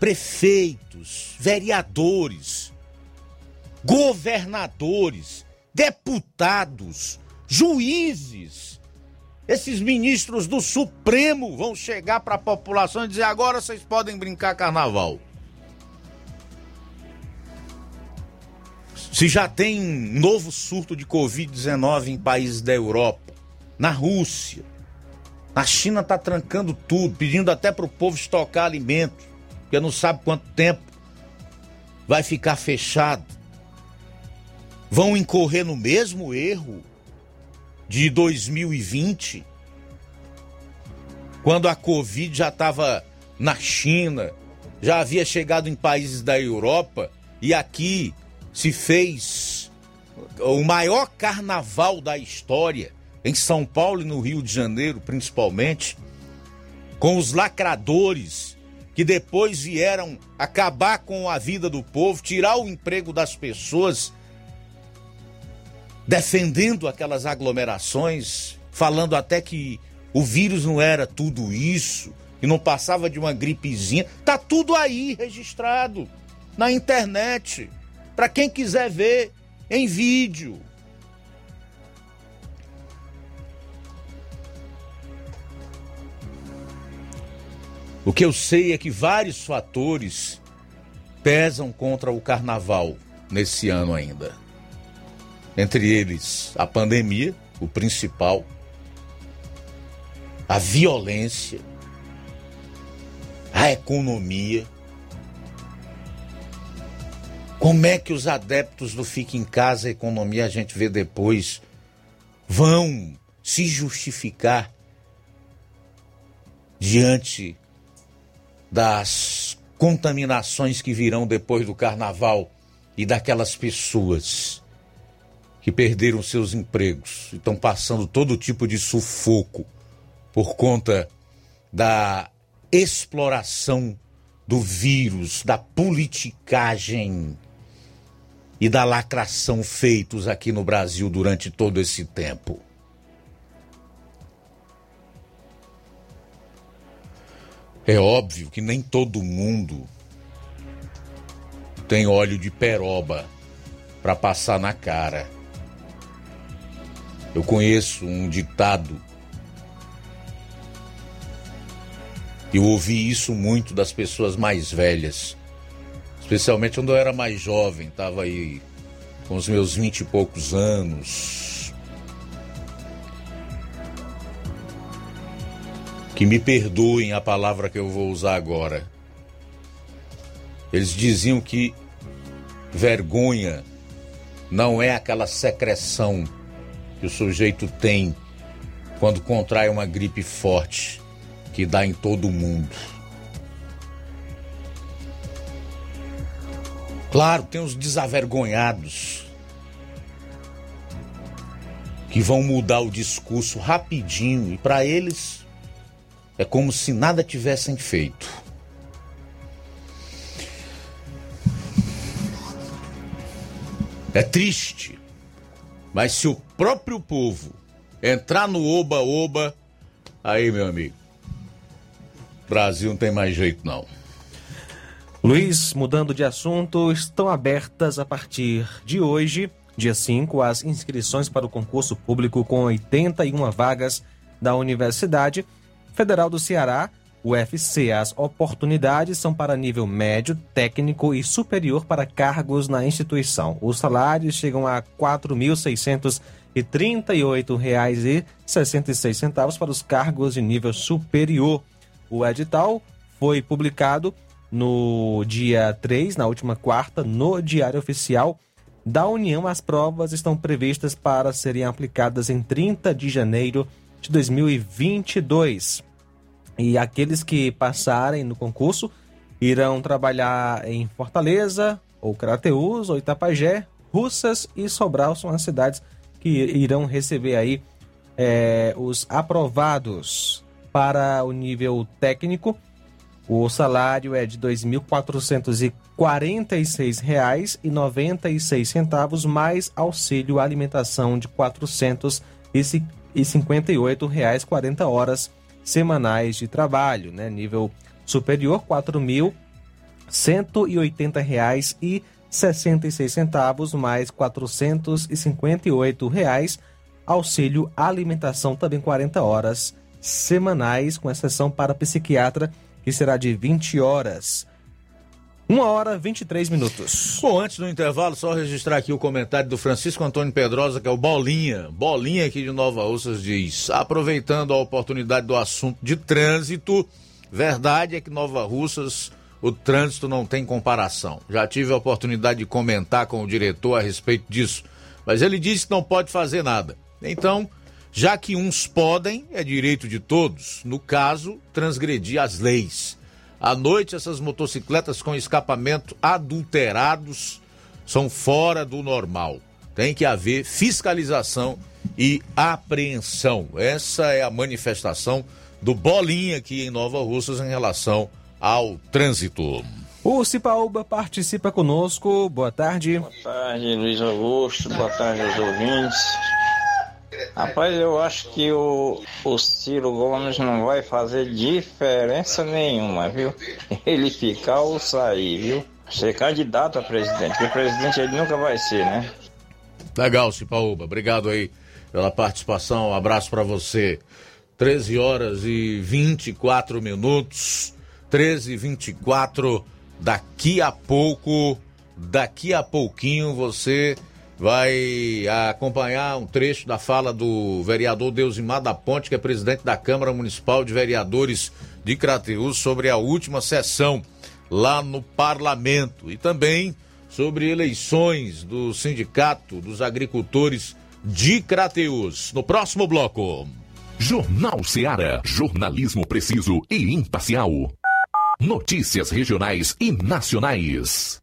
prefeitos, vereadores, governadores, deputados, juízes, esses ministros do Supremo vão chegar para a população e dizer: agora vocês podem brincar carnaval. Se já tem novo surto de Covid-19 em países da Europa, na Rússia, a China está trancando tudo, pedindo até para o povo estocar alimentos, porque não sabe quanto tempo vai ficar fechado. Vão incorrer no mesmo erro de 2020, quando a Covid já estava na China, já havia chegado em países da Europa e aqui se fez o maior carnaval da história, em São Paulo e no Rio de Janeiro, principalmente, com os lacradores que depois vieram acabar com a vida do povo, tirar o emprego das pessoas, defendendo aquelas aglomerações, falando até que o vírus não era tudo isso, que não passava de uma gripezinha. Tá tudo aí registrado na internet para quem quiser ver em vídeo. O que eu sei é que vários fatores pesam contra o carnaval nesse ano ainda. Entre eles, a pandemia, o principal, a violência, a economia, como é que os adeptos do Fique em Casa Economia, a gente vê depois, vão se justificar diante das contaminações que virão depois do carnaval e daquelas pessoas que perderam seus empregos e estão passando todo tipo de sufoco por conta da exploração do vírus, da politicagem e da lacração feitos aqui no Brasil durante todo esse tempo. É óbvio que nem todo mundo tem óleo de peroba para passar na cara. Eu conheço um ditado. Eu ouvi isso muito das pessoas mais velhas, especialmente quando eu era mais jovem, estava aí com os meus vinte e poucos anos. Que me perdoem a palavra que eu vou usar agora. Eles diziam que vergonha não é aquela secreção que o sujeito tem quando contrai uma gripe forte que dá em todo mundo. Claro, tem os desavergonhados que vão mudar o discurso rapidinho e para eles é como se nada tivessem feito. É triste, mas se o próprio povo entrar no oba-oba, aí, meu amigo, Brasil não tem mais jeito não. Luiz, mudando de assunto, estão abertas a partir de hoje, dia 5, as inscrições para o concurso público com 81 vagas da Universidade Federal do Ceará, UFC. As oportunidades são para nível médio, técnico e superior para cargos na instituição. Os salários chegam a R$ 4.638,66 para os cargos de nível superior. O edital foi publicado no dia 3, na última quarta, no Diário Oficial da União. As provas estão previstas para serem aplicadas em 30 de janeiro de 2022. E aqueles que passarem no concurso irão trabalhar em Fortaleza, ou Crateús, ou Itapajé, Russas e Sobral são as cidades que irão receber aí é, os aprovados para o nível técnico. O salário é de R$ 2.446,96 mais auxílio alimentação de R$ 458,40 40 horas semanais de trabalho, né? Nível superior, R$ 4.180,66 mais 458 reais. Auxílio alimentação também 40 horas semanais, com exceção para psiquiatra, que será de 20 horas. Uma hora 23 minutos. Bom, antes do intervalo, só registrar aqui o comentário do Francisco Antônio Pedrosa, que é o Bolinha. Bolinha aqui de Nova Russas diz: aproveitando a oportunidade do assunto de trânsito, verdade é que Nova Russas o trânsito não tem comparação. Já tive a oportunidade de comentar com o diretor a respeito disso, mas ele disse que não pode fazer nada. Então, já que uns podem, é direito de todos, no caso, transgredir as leis. À noite, essas motocicletas com escapamento adulterados são fora do normal. Tem que haver fiscalização e apreensão. Essa é a manifestação do Bolinha aqui em Nova Russas em relação ao trânsito. O Cipaúba participa conosco. Boa tarde. Boa tarde, Luiz Augusto. Boa tarde aos ouvintes. Rapaz, eu acho que o, o Ciro Gomes não vai fazer diferença nenhuma, viu? Ele ficar ou sair, viu? Ser candidato a presidente, porque presidente ele nunca vai ser, né? Legal, Cipaúba. Obrigado aí pela participação. Um abraço para você. 13 horas e 24 minutos. 13 e 24. Daqui a pouco, daqui a pouquinho você vai acompanhar um trecho da fala do vereador Deusimar da Ponte, que é presidente da Câmara Municipal de Vereadores de Crateús, sobre a última sessão lá no parlamento e também sobre eleições do Sindicato dos Agricultores de Crateús. No próximo bloco. Jornal Seara. Jornalismo preciso e imparcial. Notícias regionais e nacionais.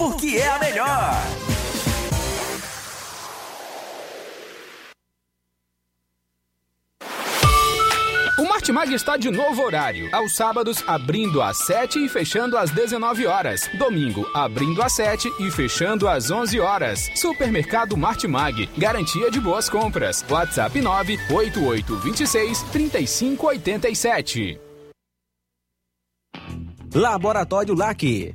porque é a melhor. O Martimag está de novo horário. Aos sábados, abrindo às 7 e fechando às 19 horas. Domingo, abrindo às 7 e fechando às 11 horas. Supermercado Martimag. Garantia de boas compras. WhatsApp 98826 3587. Laboratório LAC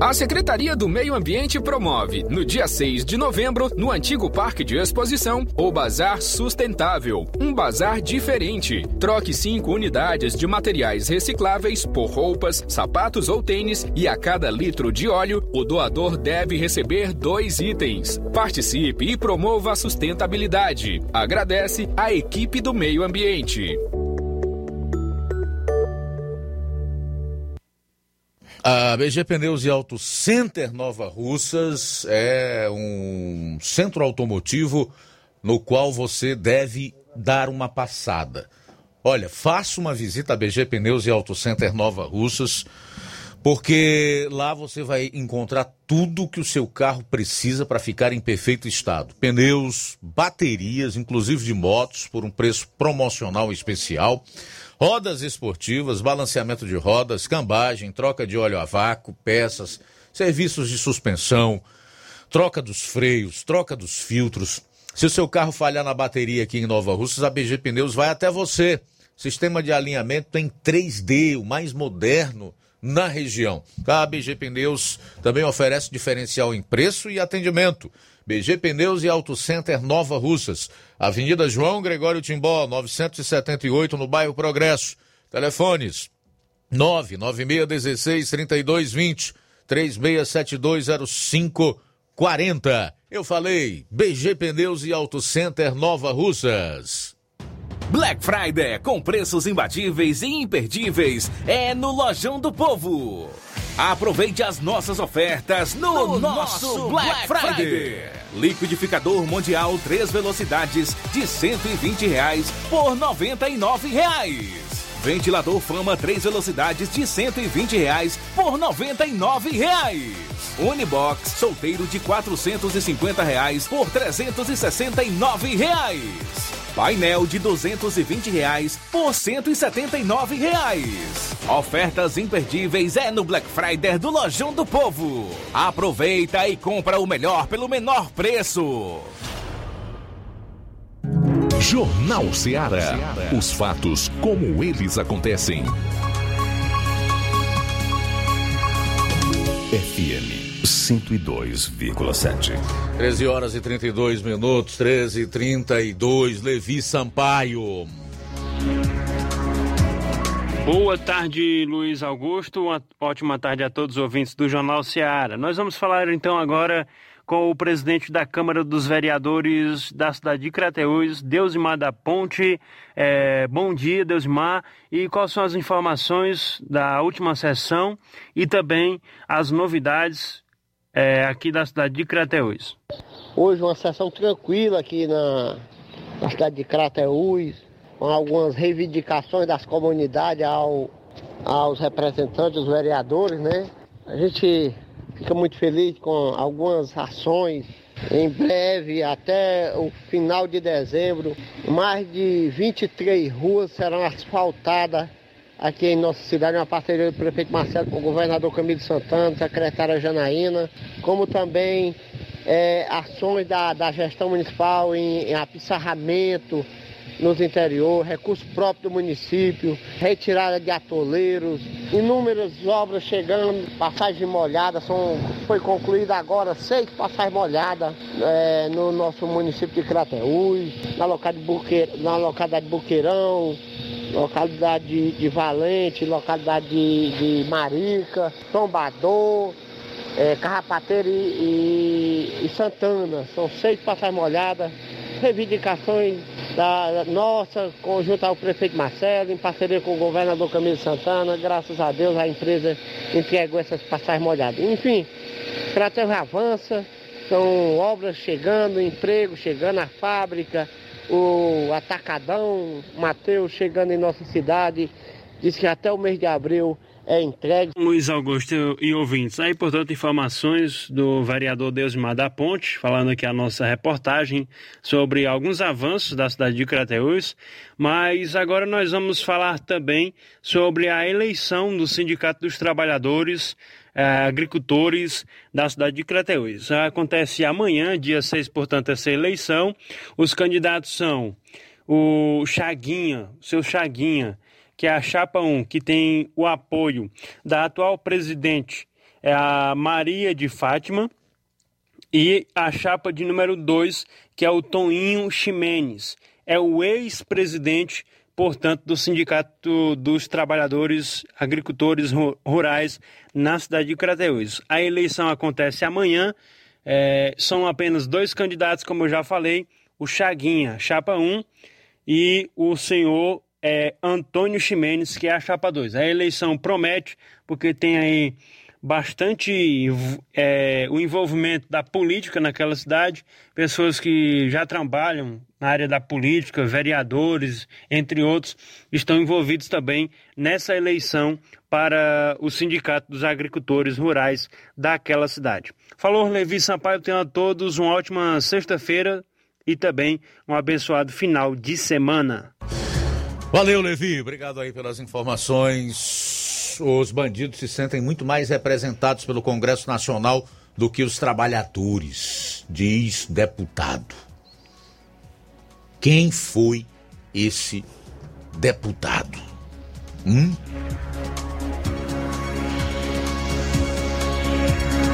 A Secretaria do Meio Ambiente promove, no dia 6 de novembro, no antigo Parque de Exposição, o Bazar Sustentável. Um bazar diferente. Troque cinco unidades de materiais recicláveis por roupas, sapatos ou tênis e a cada litro de óleo, o doador deve receber dois itens. Participe e promova a sustentabilidade. Agradece a equipe do Meio Ambiente. A BG Pneus e Auto Center Nova Russas é um centro automotivo no qual você deve dar uma passada. Olha, faça uma visita à BG Pneus e Auto Center Nova Russas, porque lá você vai encontrar tudo que o seu carro precisa para ficar em perfeito estado: pneus, baterias, inclusive de motos, por um preço promocional especial rodas esportivas, balanceamento de rodas, cambagem, troca de óleo a vácuo, peças, serviços de suspensão, troca dos freios, troca dos filtros. Se o seu carro falhar na bateria aqui em Nova Russas, a BG Pneus vai até você. Sistema de alinhamento em 3D, o mais moderno na região. A BG Pneus também oferece diferencial em preço e atendimento. BG Pneus e Auto Center Nova Russas. Avenida João Gregório Timbó, 978, no bairro Progresso. Telefones 99616 3220 36720540. Eu falei, BG Pneus e Auto Center Nova Russas. Black Friday com preços imbatíveis e imperdíveis é no Lojão do Povo. Aproveite as nossas ofertas no, no nosso Black, Black Friday. Friday. Liquidificador Mundial 3 velocidades de 120 reais por 99 reais. Ventilador Fama 3 velocidades de 120 reais por 99 reais. Unibox solteiro de 450 reais por 369 reais. Painel de 220 reais por 179 reais. Ofertas imperdíveis é no Black Friday do Lojão do Povo. Aproveita e compra o melhor pelo menor preço. Jornal Ceará. Os fatos como eles acontecem. FM 102,7. 13 horas e 32 minutos, 13 e 32. Levi Sampaio. Boa tarde, Luiz Augusto. Uma ótima tarde a todos os ouvintes do Jornal Ceará. Nós vamos falar então agora com o presidente da Câmara dos Vereadores da cidade de Crateús, Deusimar da Ponte. É, bom dia, Deusimar. E quais são as informações da última sessão e também as novidades é, aqui da cidade de Crateús? Hoje uma sessão tranquila aqui na, na cidade de Crateús, com algumas reivindicações das comunidades ao, aos representantes, os vereadores, né? A gente fica muito feliz com algumas ações. Em breve, até o final de dezembro, mais de 23 ruas serão asfaltadas aqui em nossa cidade, uma parceria do prefeito Marcelo com o governador Camilo Santana, secretária Janaína, como também é, ações da, da gestão municipal em, em apissarramento, nos interior, recurso próprio do município, retirada de atoleiros, inúmeras obras chegando, passagem molhada, são, foi concluída agora seis passagens molhadas é, no nosso município de Crateús, na localidade de, Buque, na localidade de Buqueirão, localidade de, de Valente, localidade de, de Marica, Tombador, é, Carrapateira e, e, e Santana. São seis passagens molhadas, reivindicações da nossa, conjunto ao prefeito Marcelo, em parceria com o governador Camilo Santana, graças a Deus a empresa entregou essas passagens molhadas. Enfim, Crateus avança, são obras chegando, emprego chegando, a fábrica, o atacadão, Mateus chegando em nossa cidade, diz que até o mês de abril é entregue. Luiz Augusto e ouvintes, aí portanto informações do vereador Deusmar da Ponte, falando aqui a nossa reportagem sobre alguns avanços da cidade de Crateús, mas agora nós vamos falar também sobre a eleição do Sindicato dos Trabalhadores agricultores da cidade de Crateús. Acontece amanhã, dia 6, portanto, essa eleição. Os candidatos são o Chaguinha, o seu Chaguinha, que é a chapa 1, que tem o apoio da atual presidente, é a Maria de Fátima, e a chapa de número 2, que é o Toninho Ximenes, é o ex-presidente, portanto, do Sindicato dos Trabalhadores Agricultores Rurais na cidade de Crateús. A eleição acontece amanhã, é, são apenas dois candidatos, como eu já falei, o Chaguinha, chapa 1, e o senhor é Antônio Ximenes, que é a chapa 2. A eleição promete, porque tem aí bastante é, o envolvimento da política naquela cidade, pessoas que já trabalham na área da política, vereadores, entre outros, estão envolvidos também nessa eleição para o Sindicato dos Agricultores Rurais daquela cidade. Falou Levi Sampaio, tenham a todos uma ótima sexta-feira e também um abençoado final de semana. Valeu, Levi. Obrigado aí pelas informações. Os bandidos se sentem muito mais representados pelo Congresso Nacional do que os trabalhadores, diz deputado. Quem foi esse deputado? Hum?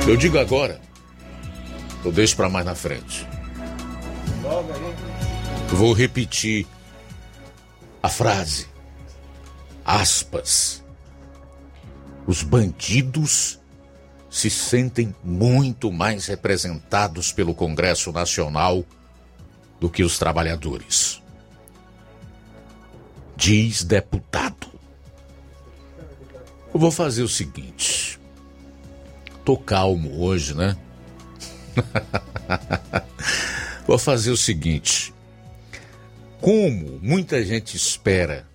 Eu digo agora, eu deixo para mais na frente. Vou repetir a frase, aspas, os bandidos se sentem muito mais representados pelo Congresso Nacional do que os trabalhadores. diz deputado. Eu vou fazer o seguinte. Tô calmo hoje, né? vou fazer o seguinte. Como muita gente espera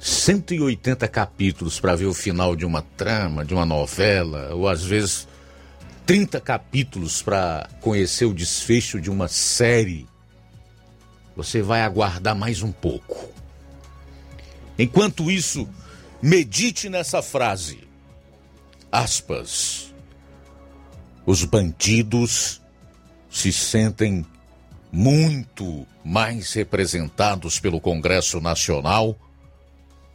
180 capítulos para ver o final de uma trama, de uma novela, ou às vezes 30 capítulos para conhecer o desfecho de uma série, você vai aguardar mais um pouco. Enquanto isso, medite nessa frase. Aspas. Os bandidos se sentem muito mais representados pelo Congresso Nacional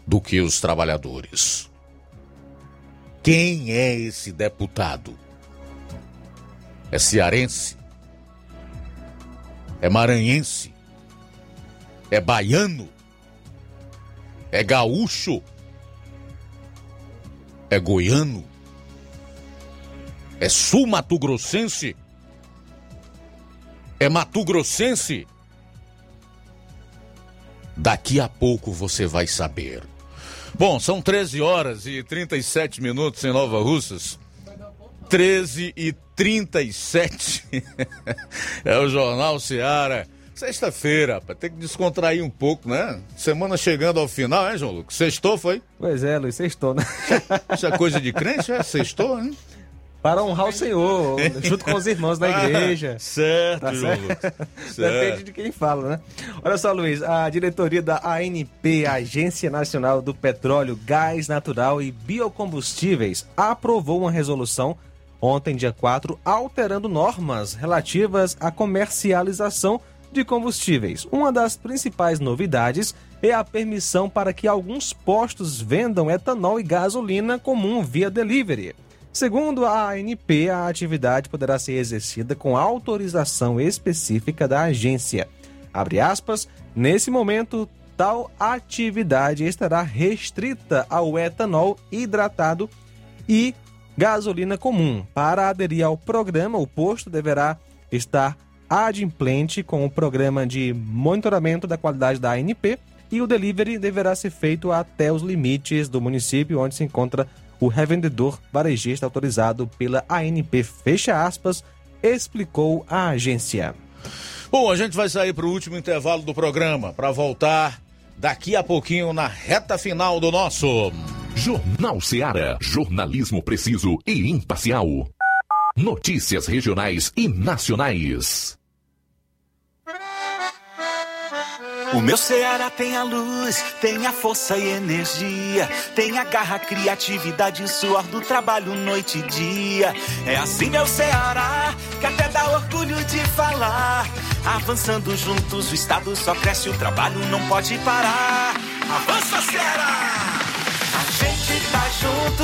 do que os trabalhadores. Quem é esse deputado? É cearense? É maranhense? É baiano? É gaúcho? É goiano? É sul-mato-grossense? É mato-grossense? Daqui a pouco você vai saber. Bom, são 13 horas e 37 minutos em Nova Russas. 13 e 37. é o Jornal Seara. Sexta-feira, para ter que descontrair um pouco, né? Semana chegando ao final, é, João Lucas? Sextou, foi? Pois é, Luiz, sextou, né? Isso é coisa de crente, é? Sextou, hein? Para honrar o Senhor, junto com os irmãos da igreja. certo, Tá certo? Lucas. Depende Certo. de quem fala, né? Olha só, Luiz, a diretoria da ANP, Agência Nacional do Petróleo, Gás Natural e Biocombustíveis, aprovou uma resolução ontem, dia 4, alterando normas relativas à comercialização de combustíveis. Uma das principais novidades é a permissão para que alguns postos vendam etanol e gasolina comum via delivery. Segundo a ANP, a atividade poderá ser exercida com autorização específica da agência. Abre aspas, nesse momento, tal atividade estará restrita ao etanol hidratado e gasolina comum. Para aderir ao programa, o posto deverá estar adimplente com o programa de monitoramento da qualidade da ANP e o delivery deverá ser feito até os limites do município onde se encontra o revendedor varejista autorizado pela ANP. Fecha aspas, explicou a agência. Bom, a gente vai sair para o último intervalo do programa para voltar daqui a pouquinho na reta final do nosso Jornal Seara. Jornalismo preciso e imparcial. Notícias regionais e nacionais. O meu Ceará tem a luz, tem a força e energia, tem a garra, criatividade e suor do trabalho noite e dia. É assim meu Ceará, que até dá orgulho de falar. Avançando juntos, o estado só cresce, o trabalho não pode parar. Avança Ceará! A gente tá junto,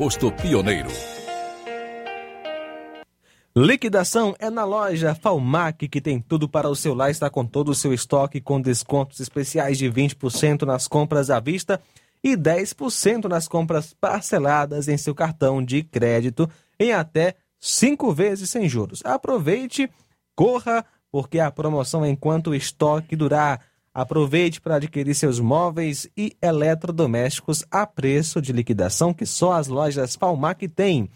posto Pioneiro. Liquidação é na loja Falmac, que tem tudo para o seu lar, está com todo o seu estoque, com descontos especiais de 20% nas compras à vista e 10% nas compras parceladas em seu cartão de crédito em até cinco vezes sem juros. Aproveite, corra, porque a promoção é enquanto o estoque durar. Aproveite para adquirir seus móveis e eletrodomésticos a preço de liquidação que só as lojas Falmac têm.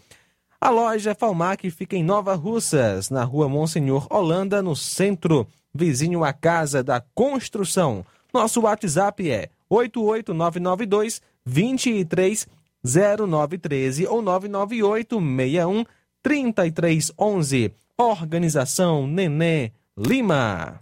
A loja Falmac fica em Nova Russas, na rua Monsenhor Holanda, no centro, vizinho à Casa da Construção. Nosso WhatsApp é 88992 230913 ou 998 61 3311. Organização Nenê Lima.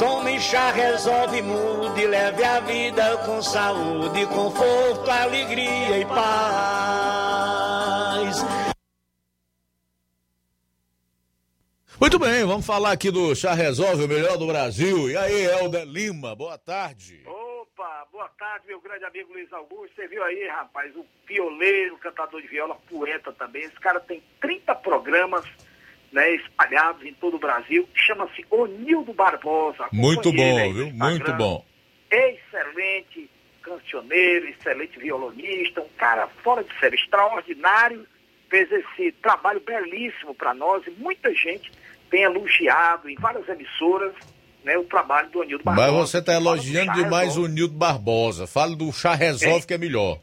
Tome chá, resolve, mude, leve a vida com saúde, conforto, alegria e paz. Muito bem, vamos falar aqui do Chá Resolve, o melhor do Brasil. E aí, Helder Lima, boa tarde. Opa, boa tarde, meu grande amigo Luiz Augusto. Você viu aí, rapaz, o pioleiro, cantador de viola, poeta também. Esse cara tem 30 programas né, espalhados em todo o Brasil. Chama-se Onildo Barbosa. Muito bom, viu? Muito bom. Excelente cancioneiro, excelente violonista, um cara fora de série, extraordinário. Fez esse trabalho belíssimo para nós e muita gente tem elogiado em várias emissoras né, o trabalho do Onildo Barbosa. Mas você está elogiando demais o Nildo Barbosa. Fala do Chá Resolve que é melhor.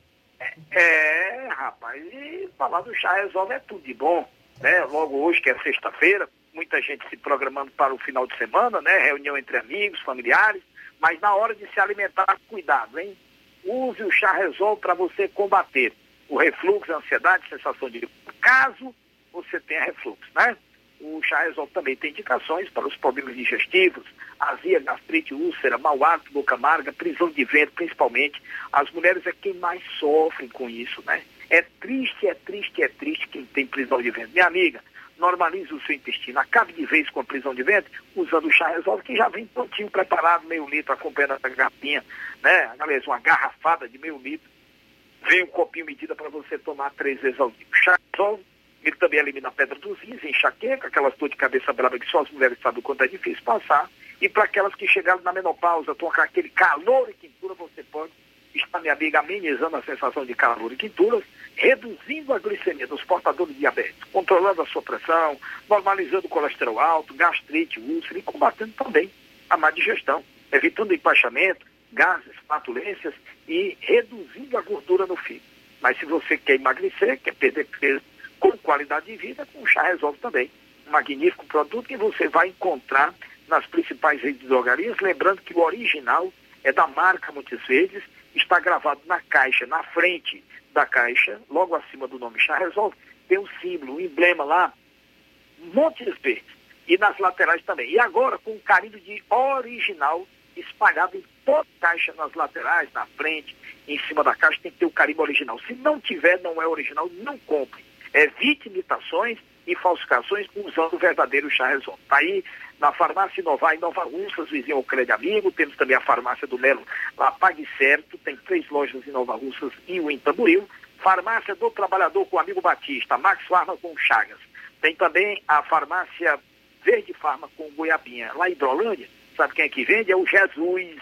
É, rapaz, e falar do chá resolve é tudo de bom, né? Logo hoje, que é sexta-feira, muita gente se programando para o final de semana, né? Reunião entre amigos, familiares, mas na hora de se alimentar, cuidado, hein? Use o chá resolve para você combater o refluxo, a ansiedade, sensação de caso você tenha refluxo, né? o chá resolve também tem indicações para os problemas digestivos, azia, gastrite, úlcera, mau hálito, boca amarga, prisão de vento, principalmente. As mulheres é quem mais sofrem com isso, né? É triste, é triste, é triste quem tem prisão de vento. Minha amiga, normalize o seu intestino. Acabe de vez com a prisão de vento usando o chá resolve, que já vem prontinho, preparado, meio litro, acompanhando essa garrafinha, né? Aliás, uma garrafada de meio litro. Vem um copinho medida para você tomar três vezes ao dia. O chá resolve, ele também elimina a pedra dos rins, enxaqueca, aquelas dor de cabeça brava que só as mulheres sabem o quanto é difícil passar. E para aquelas que chegaram na menopausa, estão com aquele calor e quintura, você pode estar, minha amiga, amenizando a sensação de calor e quinturas, reduzindo a glicemia dos portadores de diabetes, controlando a sua pressão, normalizando o colesterol alto, gastrite, úlcera e combatendo também a má digestão, evitando empachamento, gases, patulências e reduzindo a gordura no fígado. Mas se você quer emagrecer, quer perder peso com qualidade de vida, com chá resolve também. Um magnífico produto que você vai encontrar nas principais redes de drogarias, lembrando que o original é da marca muitas vezes, está gravado na caixa, na frente da caixa, logo acima do nome Chá Resolve, tem um símbolo, um emblema lá, montes verdes, e nas laterais também. E agora com um carimbo de original espalhado em toda a caixa, nas laterais, na frente, em cima da caixa, tem que ter o carimbo original. Se não tiver, não é original, não compre. Evite imitações e falsificações usando o verdadeiro chá resolve. Está aí na farmácia Inovar em Nova Russas, vizinho ao Crédito Amigo, temos também a farmácia do Melo, lá Pague Certo, tem três lojas em Nova Russas e o em Tamboril. Farmácia do Trabalhador com o amigo Batista, Max Farma com Chagas. Tem também a farmácia Verde Farma com Goiabinha, lá em Hidrolândia. Sabe quem é que vende? É o Jesus,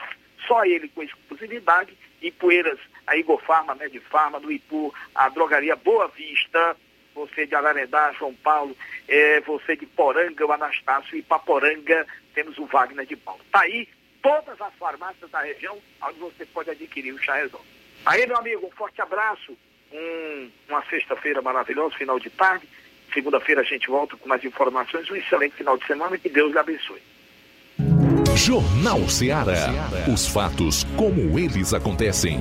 só ele com exclusividade. E Poeiras, a Igor Farma, Medifarma, do Ipu, a drogaria Boa Vista, você de Ararendá, João Paulo, é, você de Poranga, o Anastácio, e Paporanga, temos o Wagner de Paulo. Está aí todas as farmácias da região onde você pode adquirir o chá resolve. Aí, meu amigo, um forte abraço, um, uma sexta-feira maravilhosa, final de tarde. Segunda-feira a gente volta com mais informações. Um excelente final de semana e que Deus lhe abençoe. Jornal Ceará. Os fatos como eles acontecem.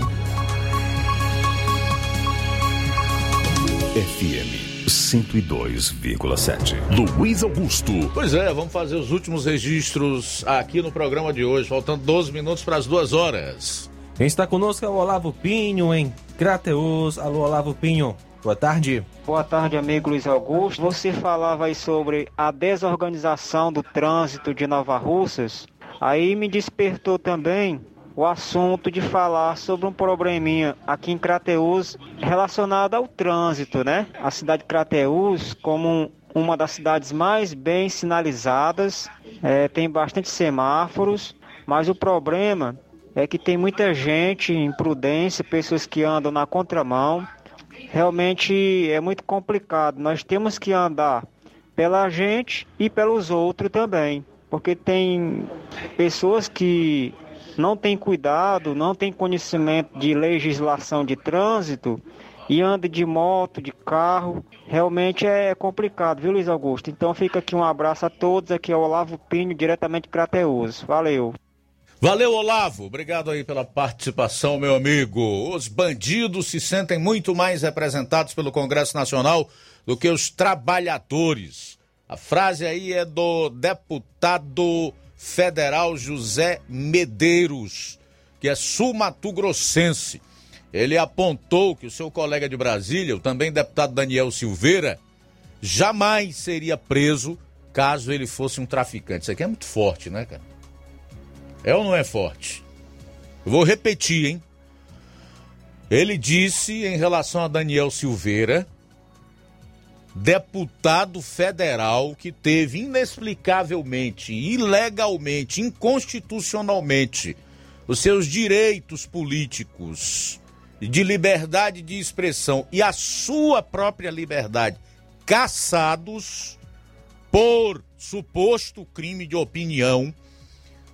FM 102,7. Luiz Augusto. Pois é, vamos fazer os últimos registros aqui no programa de hoje, faltando 12 minutos para as duas horas. Quem está conosco é o Olavo Pinho, em Crateus. Alô, Olavo Pinho. Boa tarde. Boa tarde, amigo Luiz Augusto. Você falava aí sobre a desorganização do trânsito de Nova Russas. Aí me despertou também o assunto de falar sobre um probleminha aqui em Crateús relacionado ao trânsito, né? A cidade de Crateús, como uma das cidades mais bem sinalizadas, é, tem bastante semáforos, mas o problema é que tem muita gente imprudência, pessoas que andam na contramão. Realmente é muito complicado. Nós temos que andar pela gente e pelos outros também, porque tem pessoas que não tem cuidado, não tem conhecimento de legislação de trânsito e anda de moto, de carro, realmente é complicado, viu, Luiz Augusto? Então fica aqui um abraço a todos, aqui é o Olavo Pinho, diretamente de Crateus. Valeu. Valeu, Olavo. Obrigado aí pela participação, meu amigo. Os bandidos se sentem muito mais representados pelo Congresso Nacional do que os trabalhadores. A frase aí é do deputado federal José Medeiros, que é sul-mato-grossense. Ele apontou que o seu colega de Brasília, o também deputado Daniel Silveira, jamais seria preso caso ele fosse um traficante. Isso aqui é muito forte, né, cara? É ou não é forte? Eu vou repetir, hein? Ele disse em relação a Daniel Silveira deputado federal que teve inexplicavelmente, ilegalmente, inconstitucionalmente os seus direitos políticos de liberdade de expressão e a sua própria liberdade caçados por suposto crime de opinião,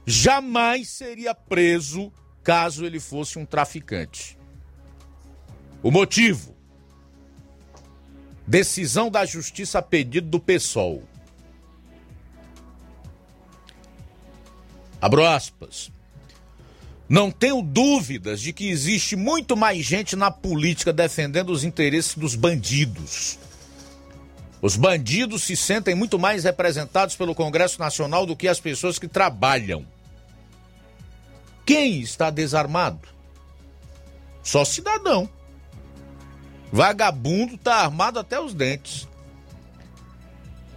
jamais seria preso caso ele fosse um traficante. O motivo Decisão da Justiça a pedido do PSOL. Abro aspas. Não tenho dúvidas de que existe muito mais gente na política defendendo os interesses dos bandidos. Os bandidos se sentem muito mais representados pelo Congresso Nacional do que as pessoas que trabalham. Quem está desarmado? Só cidadão. Vagabundo está armado até os dentes.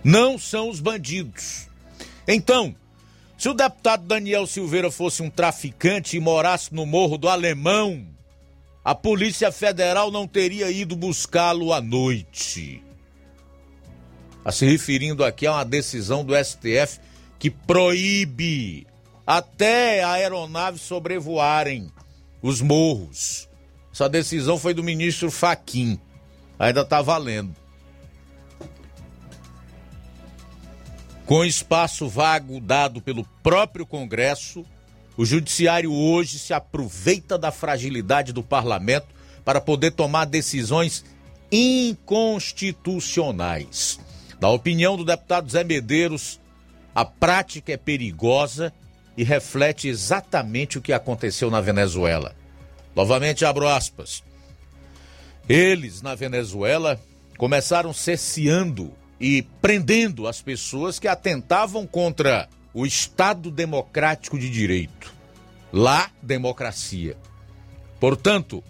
Não são os bandidos. Então, se o deputado Daniel Silveira fosse um traficante e morasse no Morro do Alemão, a Polícia Federal não teria ido buscá-lo à noite. A se referindo aqui a uma decisão do STF que proíbe até aeronaves sobrevoarem os morros. Essa decisão foi do ministro Faquim. Ainda está valendo. Com espaço vago dado pelo próprio Congresso, o Judiciário hoje se aproveita da fragilidade do parlamento para poder tomar decisões inconstitucionais. Na opinião do deputado Zé Medeiros, a prática é perigosa e reflete exatamente o que aconteceu na Venezuela. Novamente abro aspas. Eles, na Venezuela, começaram cerceando e prendendo as pessoas que atentavam contra o Estado Democrático de Direito. Lá, democracia. Portanto,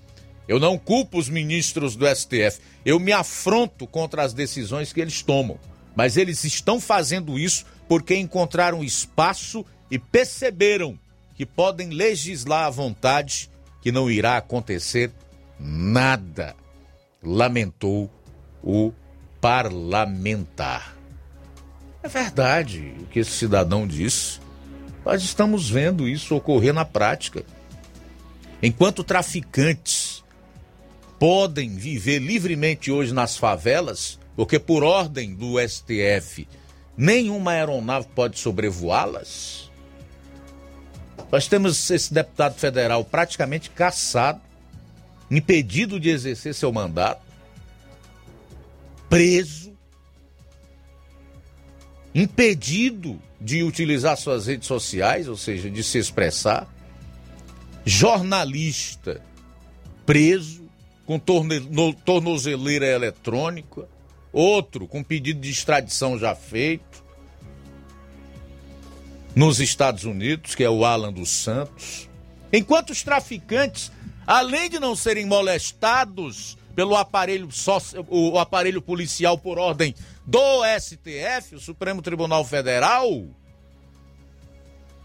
eu não culpo os ministros do STF, eu me afronto contra as decisões que eles tomam. Mas eles estão fazendo isso porque encontraram espaço e perceberam que podem legislar à vontade, que não irá acontecer nada. Lamentou o parlamentar. É verdade o que esse cidadão disse. Nós estamos vendo isso ocorrer na prática. Enquanto traficantes podem viver livremente hoje nas favelas, porque por ordem do STF nenhuma aeronave pode sobrevoá-las. Nós temos esse deputado federal praticamente caçado, impedido de exercer seu mandato, preso, impedido de utilizar suas redes sociais, ou seja, de se expressar, jornalista preso com torne, no, tornozeleira eletrônica, outro com pedido de extradição já feito nos Estados Unidos, que é o Alan dos Santos. Enquanto os traficantes, além de não serem molestados pelo aparelho, o aparelho policial por ordem do STF, o Supremo Tribunal Federal,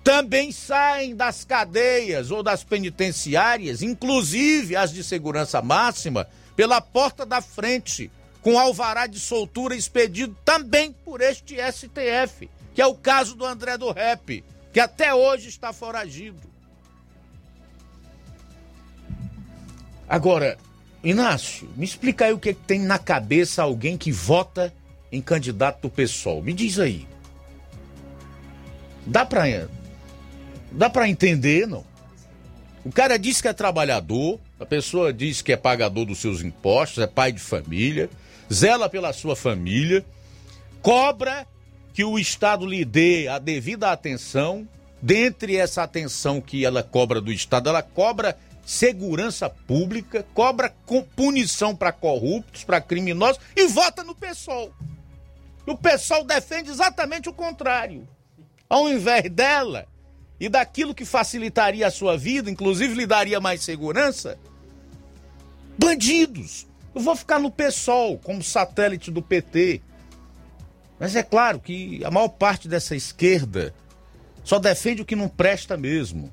também saem das cadeias ou das penitenciárias, inclusive as de segurança máxima, pela porta da frente, com alvará de soltura expedido também por este STF, que é o caso do André do Rep, que até hoje está foragido. Agora, Inácio, me explica aí o que, é tem na cabeça alguém que vota em candidato do PSOL. Me diz aí. Dá pra, dá pra entender, não? O cara diz que é trabalhador, a pessoa diz que é pagador dos seus impostos, é pai de família, zela pela sua família, cobra que o Estado lhe dê a devida atenção. Dentre essa atenção que ela cobra do Estado, ela cobra segurança pública, cobra punição para corruptos, para criminosos e vota no PSOL. O PSOL defende exatamente o contrário. Ao invés dela e daquilo que facilitaria a sua vida, inclusive lhe daria mais segurança, bandidos. Eu vou ficar no PSOL como satélite do PT. Mas é claro que a maior parte dessa esquerda só defende o que não presta mesmo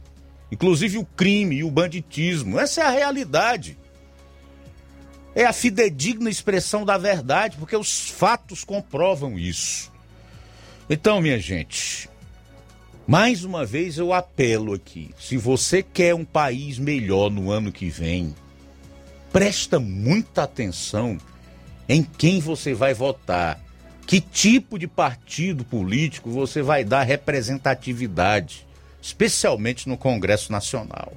inclusive o crime e o banditismo. Essa é a realidade. É a fidedigna expressão da verdade, porque os fatos comprovam isso. Então, minha gente, mais uma vez eu apelo aqui: se você quer um país melhor no ano que vem, presta muita atenção em quem você vai votar, que tipo de partido político você vai dar representatividade especialmente no Congresso Nacional.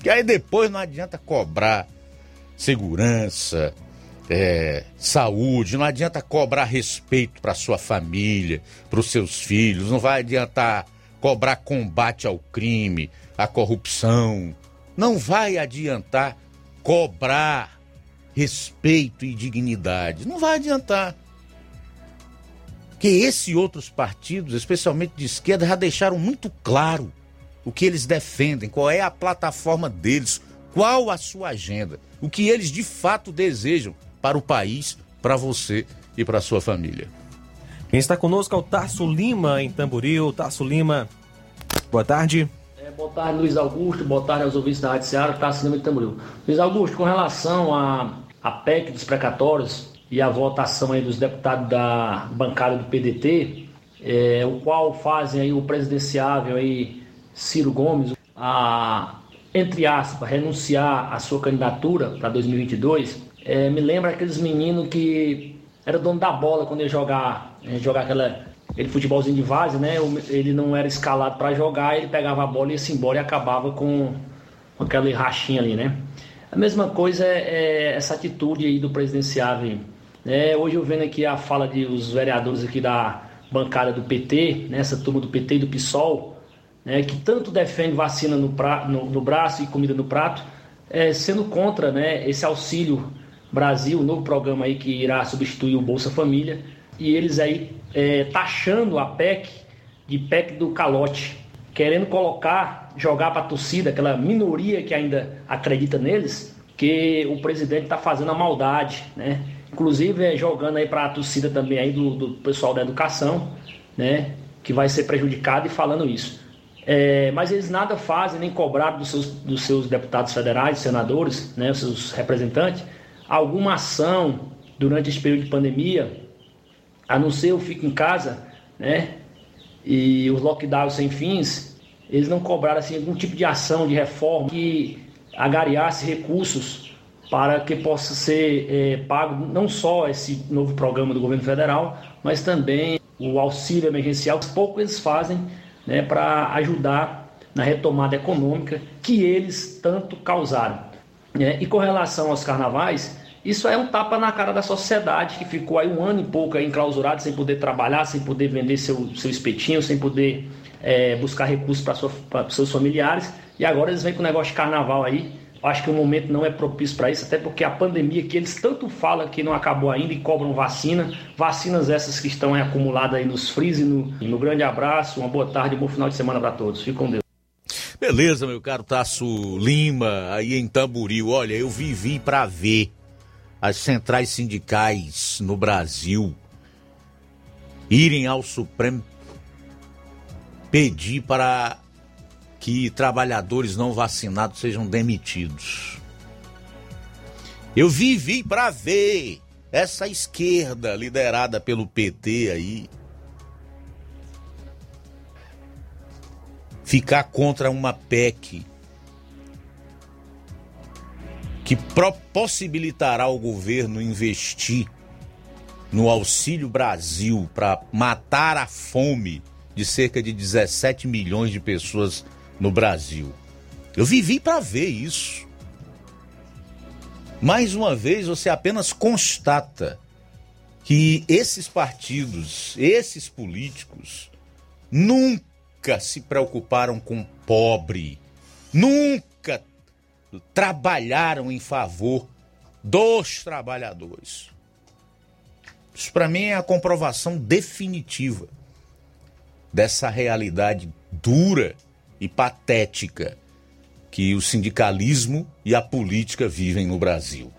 Que aí depois não adianta cobrar segurança, é, saúde, não adianta cobrar respeito para sua família, para os seus filhos, não vai adiantar cobrar combate ao crime, à corrupção, não vai adiantar cobrar respeito e dignidade, não vai adiantar. Que esse e outros partidos, especialmente de esquerda, já deixaram muito claro o que eles defendem, qual é a plataforma deles, qual a sua agenda, o que eles de fato desejam para o país, para você e para sua família. Quem está conosco é o Tasso Lima, em Tamboril. Tasso Lima, boa tarde. É, boa tarde, Luiz Augusto. Boa tarde aos ouvintes da Rádio Seara, Tasso Lima, em Tamboril. Luiz Augusto, com relação à a, a PEC dos precatórios e a votação aí dos deputados da bancada do PDT, é, o qual fazem aí o presidenciável aí Ciro Gomes a entre aspas renunciar à sua candidatura para 2022, é, me lembra aqueles meninos que era dono da bola quando ia jogar, ia jogar aquela, aquele futebolzinho de base, né? Ele não era escalado para jogar, ele pegava a bola e ia embora e acabava com, com aquela rachinha ali, né? A mesma coisa é, é essa atitude aí do presidenciável. É, hoje eu vendo aqui a fala de os vereadores aqui da bancada do PT, nessa né, turma do PT e do PSOL, né, que tanto defende vacina no, pra, no, no braço e comida no prato, é, sendo contra né, esse auxílio Brasil, o novo programa aí que irá substituir o Bolsa Família, e eles aí é, taxando a PEC de PEC do calote, querendo colocar, jogar para a torcida, aquela minoria que ainda acredita neles, que o presidente está fazendo a maldade, né? Inclusive é, jogando aí para a torcida também aí do, do pessoal da educação, né? Que vai ser prejudicado e falando isso. É, mas eles nada fazem, nem cobraram dos seus, dos seus deputados federais, senadores, né, os seus representantes, alguma ação durante esse período de pandemia, a não ser o fico em casa, né? E os lockdowns sem fins, eles não cobraram assim, algum tipo de ação de reforma que agariasse recursos para que possa ser é, pago não só esse novo programa do governo federal, mas também o auxílio emergencial, que pouco eles fazem né, para ajudar na retomada econômica que eles tanto causaram. É, e com relação aos carnavais, isso é um tapa na cara da sociedade que ficou aí um ano e pouco aí enclausurado, sem poder trabalhar, sem poder vender seu, seu espetinho, sem poder é, buscar recursos para seus familiares. E agora eles vêm com o negócio de carnaval aí. Acho que o momento não é propício para isso, até porque a pandemia que eles tanto falam que não acabou ainda e cobram vacina, vacinas essas que estão acumuladas aí nos freeze. No, no grande abraço, uma boa tarde, um bom final de semana para todos. Fique com Deus. Beleza, meu caro Tasso Lima, aí em Tamboril. Olha, eu vivi para ver as centrais sindicais no Brasil irem ao Supremo pedir para que trabalhadores não vacinados sejam demitidos. Eu vivi para ver essa esquerda liderada pelo PT aí ficar contra uma PEC que possibilitará ao governo investir no Auxílio Brasil para matar a fome de cerca de 17 milhões de pessoas no Brasil. Eu vivi para ver isso. Mais uma vez, você apenas constata que esses partidos, esses políticos, nunca se preocuparam com o pobre, nunca trabalharam em favor dos trabalhadores. Isso para mim é a comprovação definitiva dessa realidade dura e patética que o sindicalismo e a política vivem no Brasil.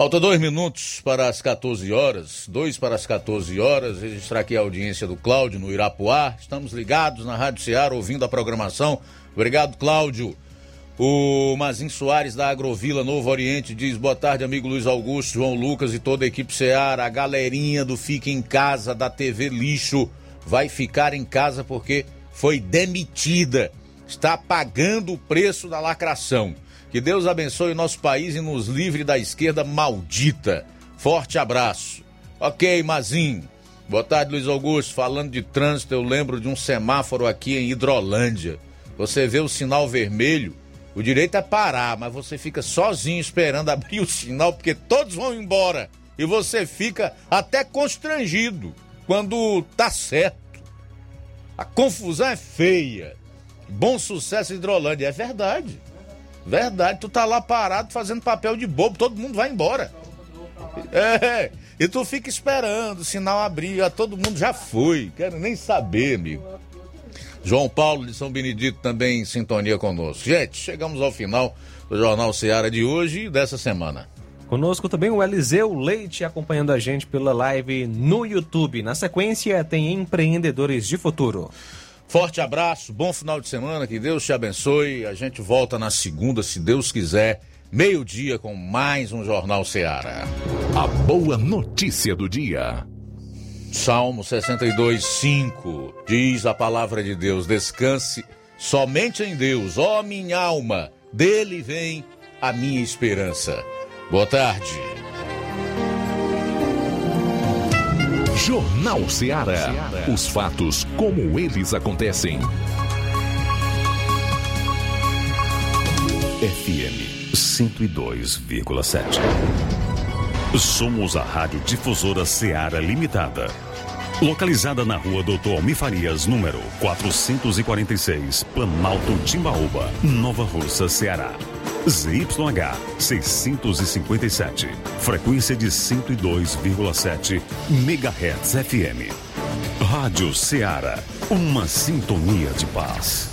Falta dois minutos para as 14 horas, dois para as 14 horas, registrar aqui a audiência do Cláudio no Irapuá. Estamos ligados na Rádio Ceará ouvindo a programação. Obrigado, Cláudio. O Mazin Soares da Agrovila Novo Oriente diz: Boa tarde, amigo Luiz Augusto, João Lucas e toda a equipe Seara. A galerinha do Fica em Casa da TV Lixo vai ficar em casa porque foi demitida. Está pagando o preço da lacração. Que Deus abençoe o nosso país e nos livre da esquerda maldita. Forte abraço. Ok, Mazin. Boa tarde, Luiz Augusto. Falando de trânsito, eu lembro de um semáforo aqui em Hidrolândia. Você vê o sinal vermelho o direito é parar, mas você fica sozinho esperando abrir o sinal porque todos vão embora. E você fica até constrangido quando tá certo. A confusão é feia. Bom sucesso Hidrolândia. É verdade. Verdade. Tu tá lá parado fazendo papel de bobo, todo mundo vai embora. É. E tu fica esperando o sinal abrir, todo mundo já foi, quero nem saber, amigo. João Paulo de São Benedito também em sintonia conosco. Gente, chegamos ao final do Jornal Seara de hoje e dessa semana. Conosco também o Eliseu Leite acompanhando a gente pela live no YouTube. Na sequência tem Empreendedores de Futuro. Forte abraço, bom final de semana, que Deus te abençoe. A gente volta na segunda, se Deus quiser, meio-dia com mais um Jornal Seara. A boa notícia do dia. Salmo 62, 5 diz a palavra de Deus: Descanse somente em Deus, ó minha alma, dele vem a minha esperança. Boa tarde. Jornal Ceará. Os fatos como eles acontecem. FM 102,7. Somos a Rádio Difusora Ceará Limitada. Localizada na rua Doutor Almi Farias, número 446, Planalto Timbaúba, Nova Russa, Ceará. ZYH 657, frequência de 102,7 MHz FM. Rádio Ceará, uma sintonia de paz.